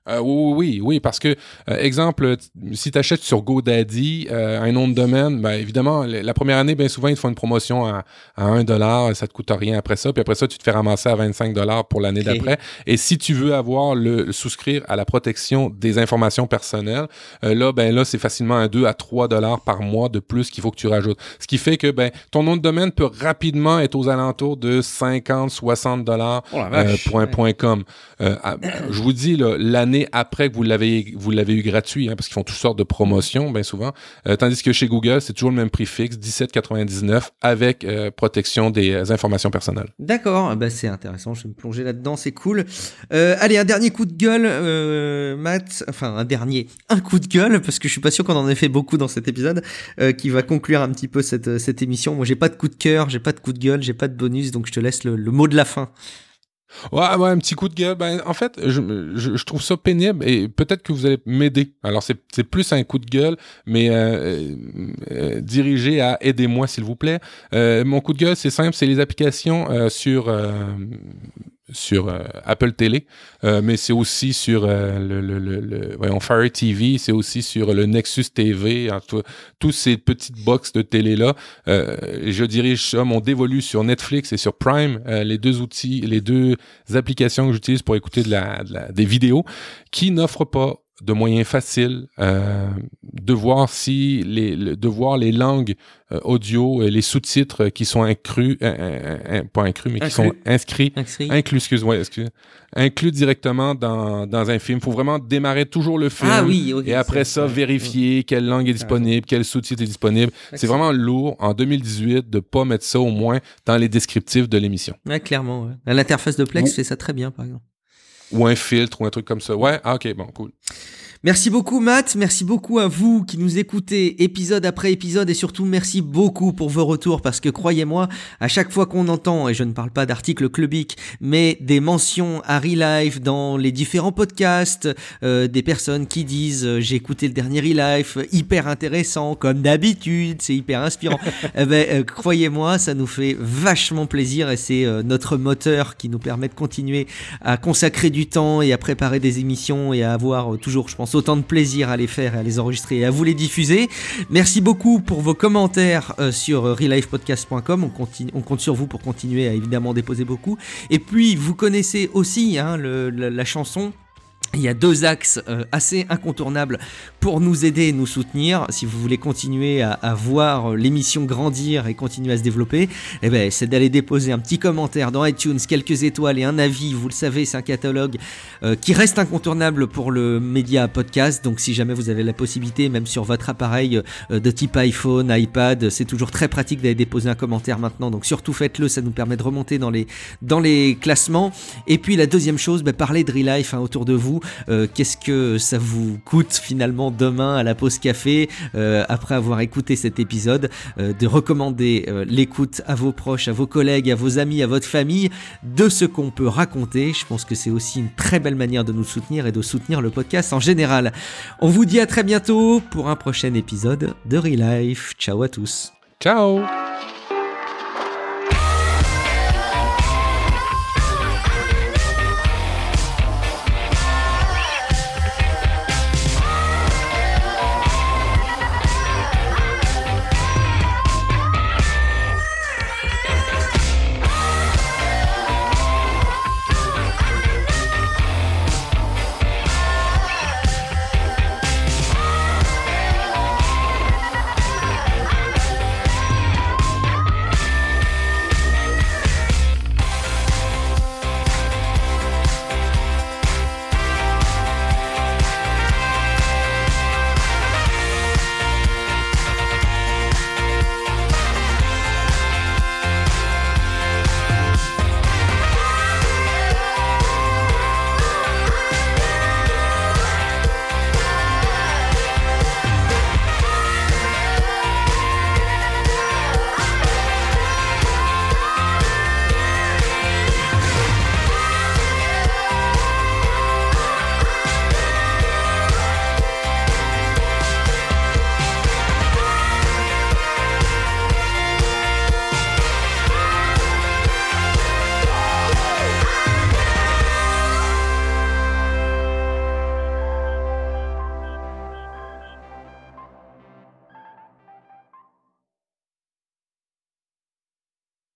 Euh, oui, oui, oui, parce que, euh, exemple, si tu achètes sur GoDaddy euh, un nom de domaine, ben, évidemment, la première année, bien souvent, ils te font une promotion à, à 1 dollar, ça te coûte rien après ça, puis après ça, tu te fais ramasser à 25 dollars pour l'année d'après. Et si tu veux avoir le souscrire à la protection des informations personnelles, là, ben là, c'est facilement un 2 à 3 dollars par mois de plus qu'il faut que tu rajoutes. Ce qui fait que, ben, ton nom de domaine peut rapidement être aux alentours de 50, 60 dollars oh pour un point .com. je vous dis, l'année après que vous l'avez vous l'avez eu gratuit, hein, parce qu'ils font toutes sortes de promotions, bien souvent. Euh, tandis que chez Google, c'est toujours le même prix fixe, 17,99 avec euh, protection des euh, informations personnelles. D'accord, bah, c'est intéressant, je vais me plonger là-dedans, c'est cool. allez, un dernier coup de gueule, Matt, enfin un dernier, un coup de gueule, parce que je suis pas sûr qu'on en ait fait beaucoup dans cet épisode, qui va conclure un petit peu cette, cette émission. Moi, j'ai pas de coup de cœur, j'ai pas de coup de gueule, j'ai pas de bonus, donc je te laisse le mot de la fin. Ouais, ouais, un petit coup de gueule. Ben, en fait, je, trouve ça pénible et peut-être que vous allez m'aider. Alors, c'est, c'est plus un coup de gueule, mais euh, euh, dirigé à aidez-moi, s'il vous plaît. Euh, mon coup de gueule, c'est simple, c'est les applications sur sur euh, Apple Télé, euh, mais c'est aussi sur euh, le, le, le, voyons, Fire TV, c'est aussi sur le Nexus TV, hein, tous ces petites box de télé-là. je dirige ça, mon dévolu sur Netflix et sur Prime, les deux outils, les deux applications que j'utilise pour écouter de la, de la, des vidéos, qui n'offrent pas de moyens faciles euh, de voir si les de voir les langues euh, audio et les sous-titres qui sont inclus euh, pas inclus mais qui sont inscrits. inclus excuse-moi excuse, inclus directement dans, dans un film. Faut vraiment démarrer toujours le film ah, oui, et après ça vérifier quelle langue est disponible quel sous-titre est disponible. C'est vraiment lourd en 2018 de pas mettre ça au moins dans les descriptifs de l'émission. Ouais, clairement l'interface de Plex fait ça très bien par exemple ou un filtre ou un truc comme ça. Ouais, ah, ok, bon, cool. Merci beaucoup Matt, merci beaucoup à vous qui nous écoutez épisode après épisode. Et surtout merci beaucoup pour vos retours parce que croyez-moi, à chaque fois qu'on entend, et je ne parle pas d'articles clubiques, mais des mentions à Relife dans les différents podcasts, euh, des personnes qui disent euh, j'ai écouté le dernier Relife, hyper intéressant comme d'habitude, c'est hyper inspirant, (laughs) eh ben, euh, croyez-moi, ça nous fait vachement plaisir et c'est notre moteur qui nous permet de continuer à consacrer du temps et à préparer des émissions et à avoir toujours, je pense, autant de plaisir à les faire et à les enregistrer et à vous les diffuser. Merci beaucoup pour vos commentaires euh, sur relifepodcast.com. On, continue, on compte sur vous pour continuer à évidemment déposer beaucoup. Et puis, vous connaissez aussi hein, la chanson il y a deux axes euh, assez incontournables pour nous aider et nous soutenir. Si vous voulez continuer à, voir l'émission grandir et continuer à se développer, eh ben, c'est d'aller déposer un petit commentaire dans iTunes, quelques étoiles et un avis. Vous le savez, c'est un catalogue euh, qui reste incontournable pour le média podcast. Donc si jamais vous avez la possibilité, même sur votre appareil euh, de type iPhone, iPad, c'est toujours très pratique d'aller déposer un commentaire maintenant. Donc surtout faites-le, ça nous permet de remonter dans les, classements. Et puis la deuxième chose, ben, parlez de Relife hein, autour de vous vous. Qu'est-ce que ça vous coûte finalement demain à la pause café, après avoir écouté cet épisode, de recommander l'écoute à vos proches, à vos collègues, à vos amis, à votre famille, de ce qu'on peut raconter. Je pense que c'est aussi une très belle manière de nous soutenir et de soutenir le podcast en général. On vous dit à très bientôt pour un prochain épisode de Real Life. Ciao à tous. Ciao